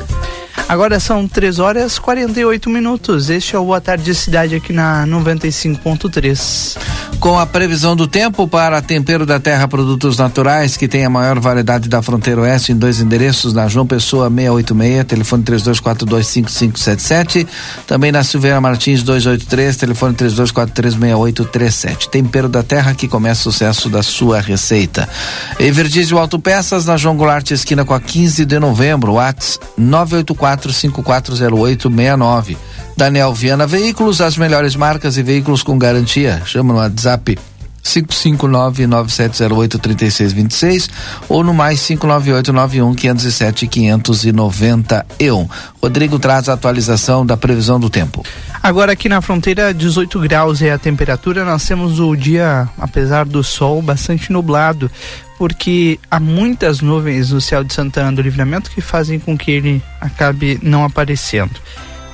Agora são 3 horas e 48 minutos. Este é o Boa Tarde Cidade aqui na 95.3. Com a previsão do tempo para Tempero da Terra Produtos Naturais, que tem a maior variedade da fronteira oeste em dois endereços, na João Pessoa 686, telefone 32425577, também na Silveira Martins 283, telefone 32436837. Tempero da Terra que começa o sucesso da sua receita. Everdizio Autopeças na João Goulart esquina com a 15 de novembro, Whats 984 540869. Daniel Viana Veículos, as melhores marcas e veículos com garantia. Chama no WhatsApp 559-9708-3626 ou no mais 598-91-507-591. Rodrigo traz a atualização da previsão do tempo. Agora aqui na fronteira, 18 graus é a temperatura. Nós temos o dia, apesar do sol, bastante nublado porque há muitas nuvens no céu de Santana do Livramento que fazem com que ele acabe não aparecendo.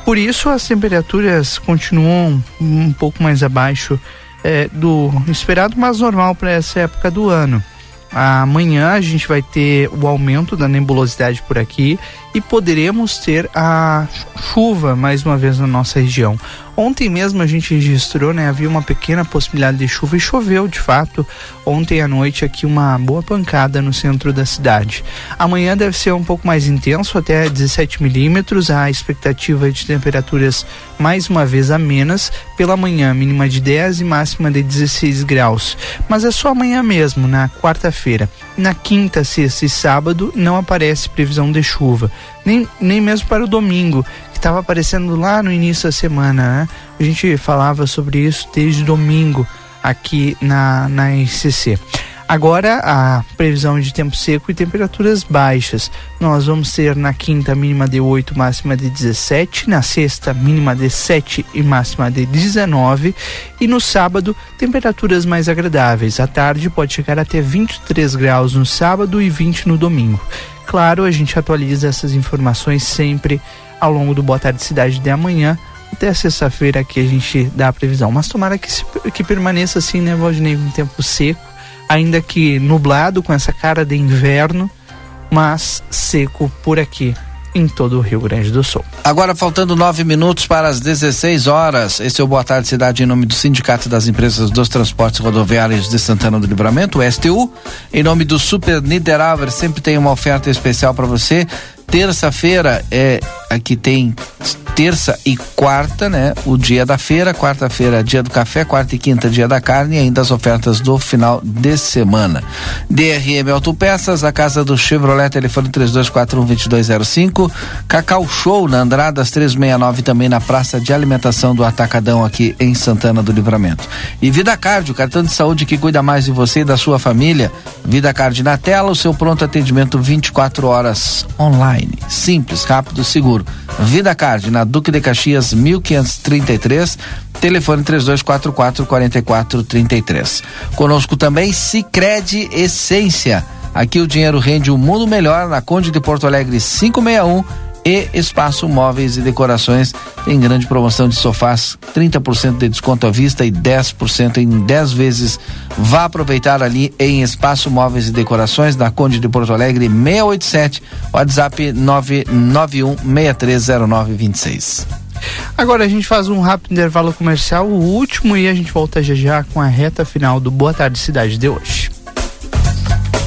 Por isso, as temperaturas continuam um pouco mais abaixo é, do esperado, mas normal para essa época do ano. Amanhã a gente vai ter o aumento da nebulosidade por aqui e poderemos ter a chuva mais uma vez na nossa região. Ontem mesmo a gente registrou, né? Havia uma pequena possibilidade de chuva e choveu de fato ontem à noite aqui uma boa pancada no centro da cidade. Amanhã deve ser um pouco mais intenso, até 17 milímetros. A expectativa de temperaturas mais uma vez amenas. Pela manhã, mínima de 10 e máxima de 16 graus. Mas é só amanhã mesmo, na quarta-feira. Na quinta, sexta e sábado não aparece previsão de chuva nem, nem mesmo para o domingo, estava aparecendo lá no início da semana. Né? A gente falava sobre isso desde domingo aqui na, na ICC. Agora a previsão de tempo seco e temperaturas baixas. Nós vamos ter na quinta mínima de 8, máxima de 17, na sexta mínima de 7 e máxima de 19 e no sábado temperaturas mais agradáveis. À tarde pode chegar até 23 graus no sábado e 20 no domingo. Claro, a gente atualiza essas informações sempre ao longo do Boa Tarde Cidade de amanhã até sexta-feira que a gente dá a previsão. Mas tomara que, que permaneça assim, né, Valdinei, um tempo seco, ainda que nublado, com essa cara de inverno, mas seco por aqui. em todo o Rio Grande do Sul. Agora faltando nove minutos para as 16 horas. Esse é o Boa Tarde Cidade em nome do Sindicato das Empresas dos Transportes Rodoviários de Santana do Livramento, o STU. Em nome do Super Niederauer, sempre tem uma oferta especial para você. Terça-feira é aqui tem terça e quarta, né? O dia da feira, quarta-feira dia do café, quarta e quinta dia da carne e ainda as ofertas do final de semana. DRM Autopeças, a casa do Chevrolet, telefone 3241-2205. Cacau Show na Andradas 369 também na praça de alimentação do Atacadão aqui em Santana do Livramento. E Vida Card, o cartão de saúde que cuida mais de você e da sua família. Vida Card na tela, o seu pronto atendimento 24 horas online. Simples, rápido, seguro. Vida Card na Duque de Caxias 1533, telefone 3244 4433. Conosco também Sicredi Essência. Aqui o dinheiro rende um mundo melhor na Conde de Porto Alegre 561 e Espaço Móveis e Decorações tem grande promoção de sofás, 30% de desconto à vista e 10% em 10 vezes. Vá aproveitar ali em Espaço Móveis e Decorações da Conde de Porto Alegre 687, WhatsApp 991 630926. Agora a gente faz um rápido intervalo comercial, o último, e a gente volta já já com a reta final do Boa Tarde Cidade de hoje.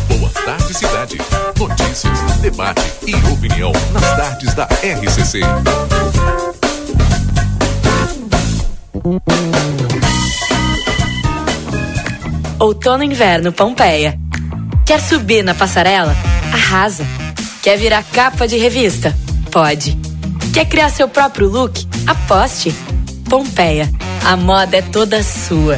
Boa Tarde Cidade. Notícias, debate e opinião nas tardes da RCC. Outono e inverno Pompeia. Quer subir na passarela? Arrasa. Quer virar capa de revista? Pode. Quer criar seu próprio look? Aposte. Pompeia. A moda é toda sua.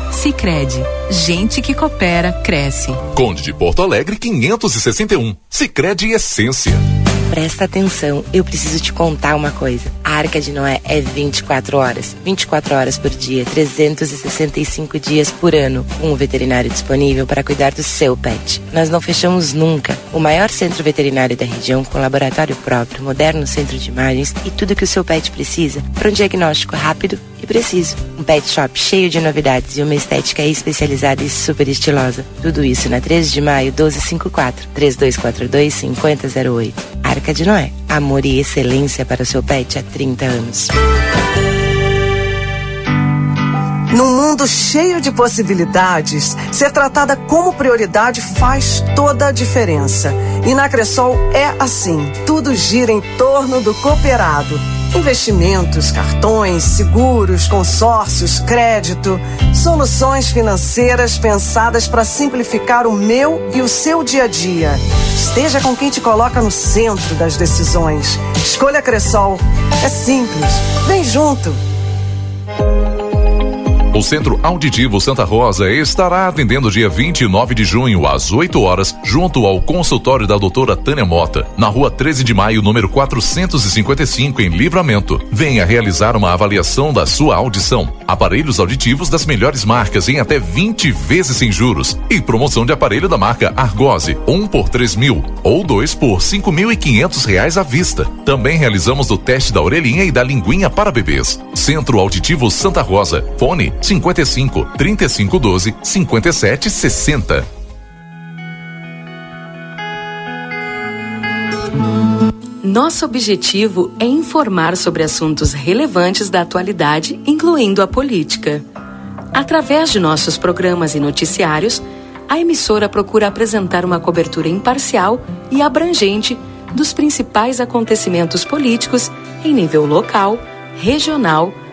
Sicredi, gente que coopera cresce. Conde de Porto Alegre 561. Sicredi Essência. Presta atenção, eu preciso te contar uma coisa. A Arca de Noé é 24 horas, 24 horas por dia, 365 dias por ano, com um veterinário disponível para cuidar do seu pet. Nós não fechamos nunca. O maior centro veterinário da região, com laboratório próprio, moderno centro de imagens e tudo que o seu pet precisa para um diagnóstico rápido e preciso. Um pet shop cheio de novidades e uma estética especializada e super estilosa. Tudo isso na 13 de maio 1254 3242 5008. Arca de Noé. Amor e excelência para o seu pet há 30 anos. Num mundo cheio de possibilidades, ser tratada como prioridade faz toda a diferença. E na Cressol é assim: tudo gira em torno do cooperado. Investimentos, cartões, seguros, consórcios, crédito, soluções financeiras pensadas para simplificar o meu e o seu dia a dia. Esteja com quem te coloca no centro das decisões. Escolha Cressol. É simples. Vem junto. O Centro Auditivo Santa Rosa estará atendendo dia 29 de junho, às 8 horas, junto ao consultório da doutora Tânia Mota, na rua 13 de maio, número 455, em Livramento. Venha realizar uma avaliação da sua audição. Aparelhos auditivos das melhores marcas em até 20 vezes sem juros. E promoção de aparelho da marca Argose, um por 3 mil ou dois por 5.500 reais à vista. Também realizamos o teste da orelhinha e da linguinha para bebês. Centro Auditivo Santa Rosa. Fone 55 3512 5760. Nosso objetivo é informar sobre assuntos relevantes da atualidade, incluindo a política. Através de nossos programas e noticiários, a emissora procura apresentar uma cobertura imparcial e abrangente dos principais acontecimentos políticos em nível local, regional,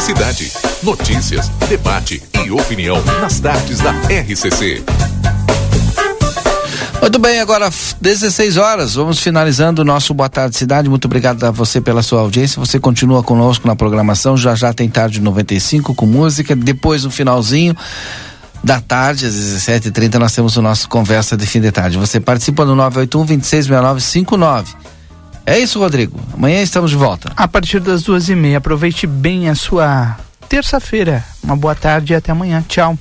Cidade. Notícias, debate e opinião nas tardes da RCC. Muito bem, agora 16 horas, vamos finalizando o nosso Boa Tarde Cidade. Muito obrigado a você pela sua audiência. Você continua conosco na programação. Já já tem tarde 95 com música. Depois, no finalzinho da tarde, às 17h30, nós temos o nosso Conversa de Fim de Tarde. Você participa no 981 266959. É isso, Rodrigo. Amanhã estamos de volta. A partir das duas e meia. Aproveite bem a sua terça-feira. Uma boa tarde e até amanhã. Tchau.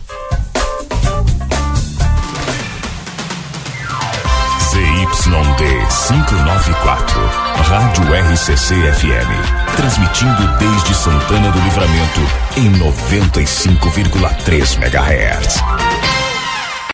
ZYD 594, Rádio RCC FM. Transmitindo desde Santana do Livramento em 95,3 MHz.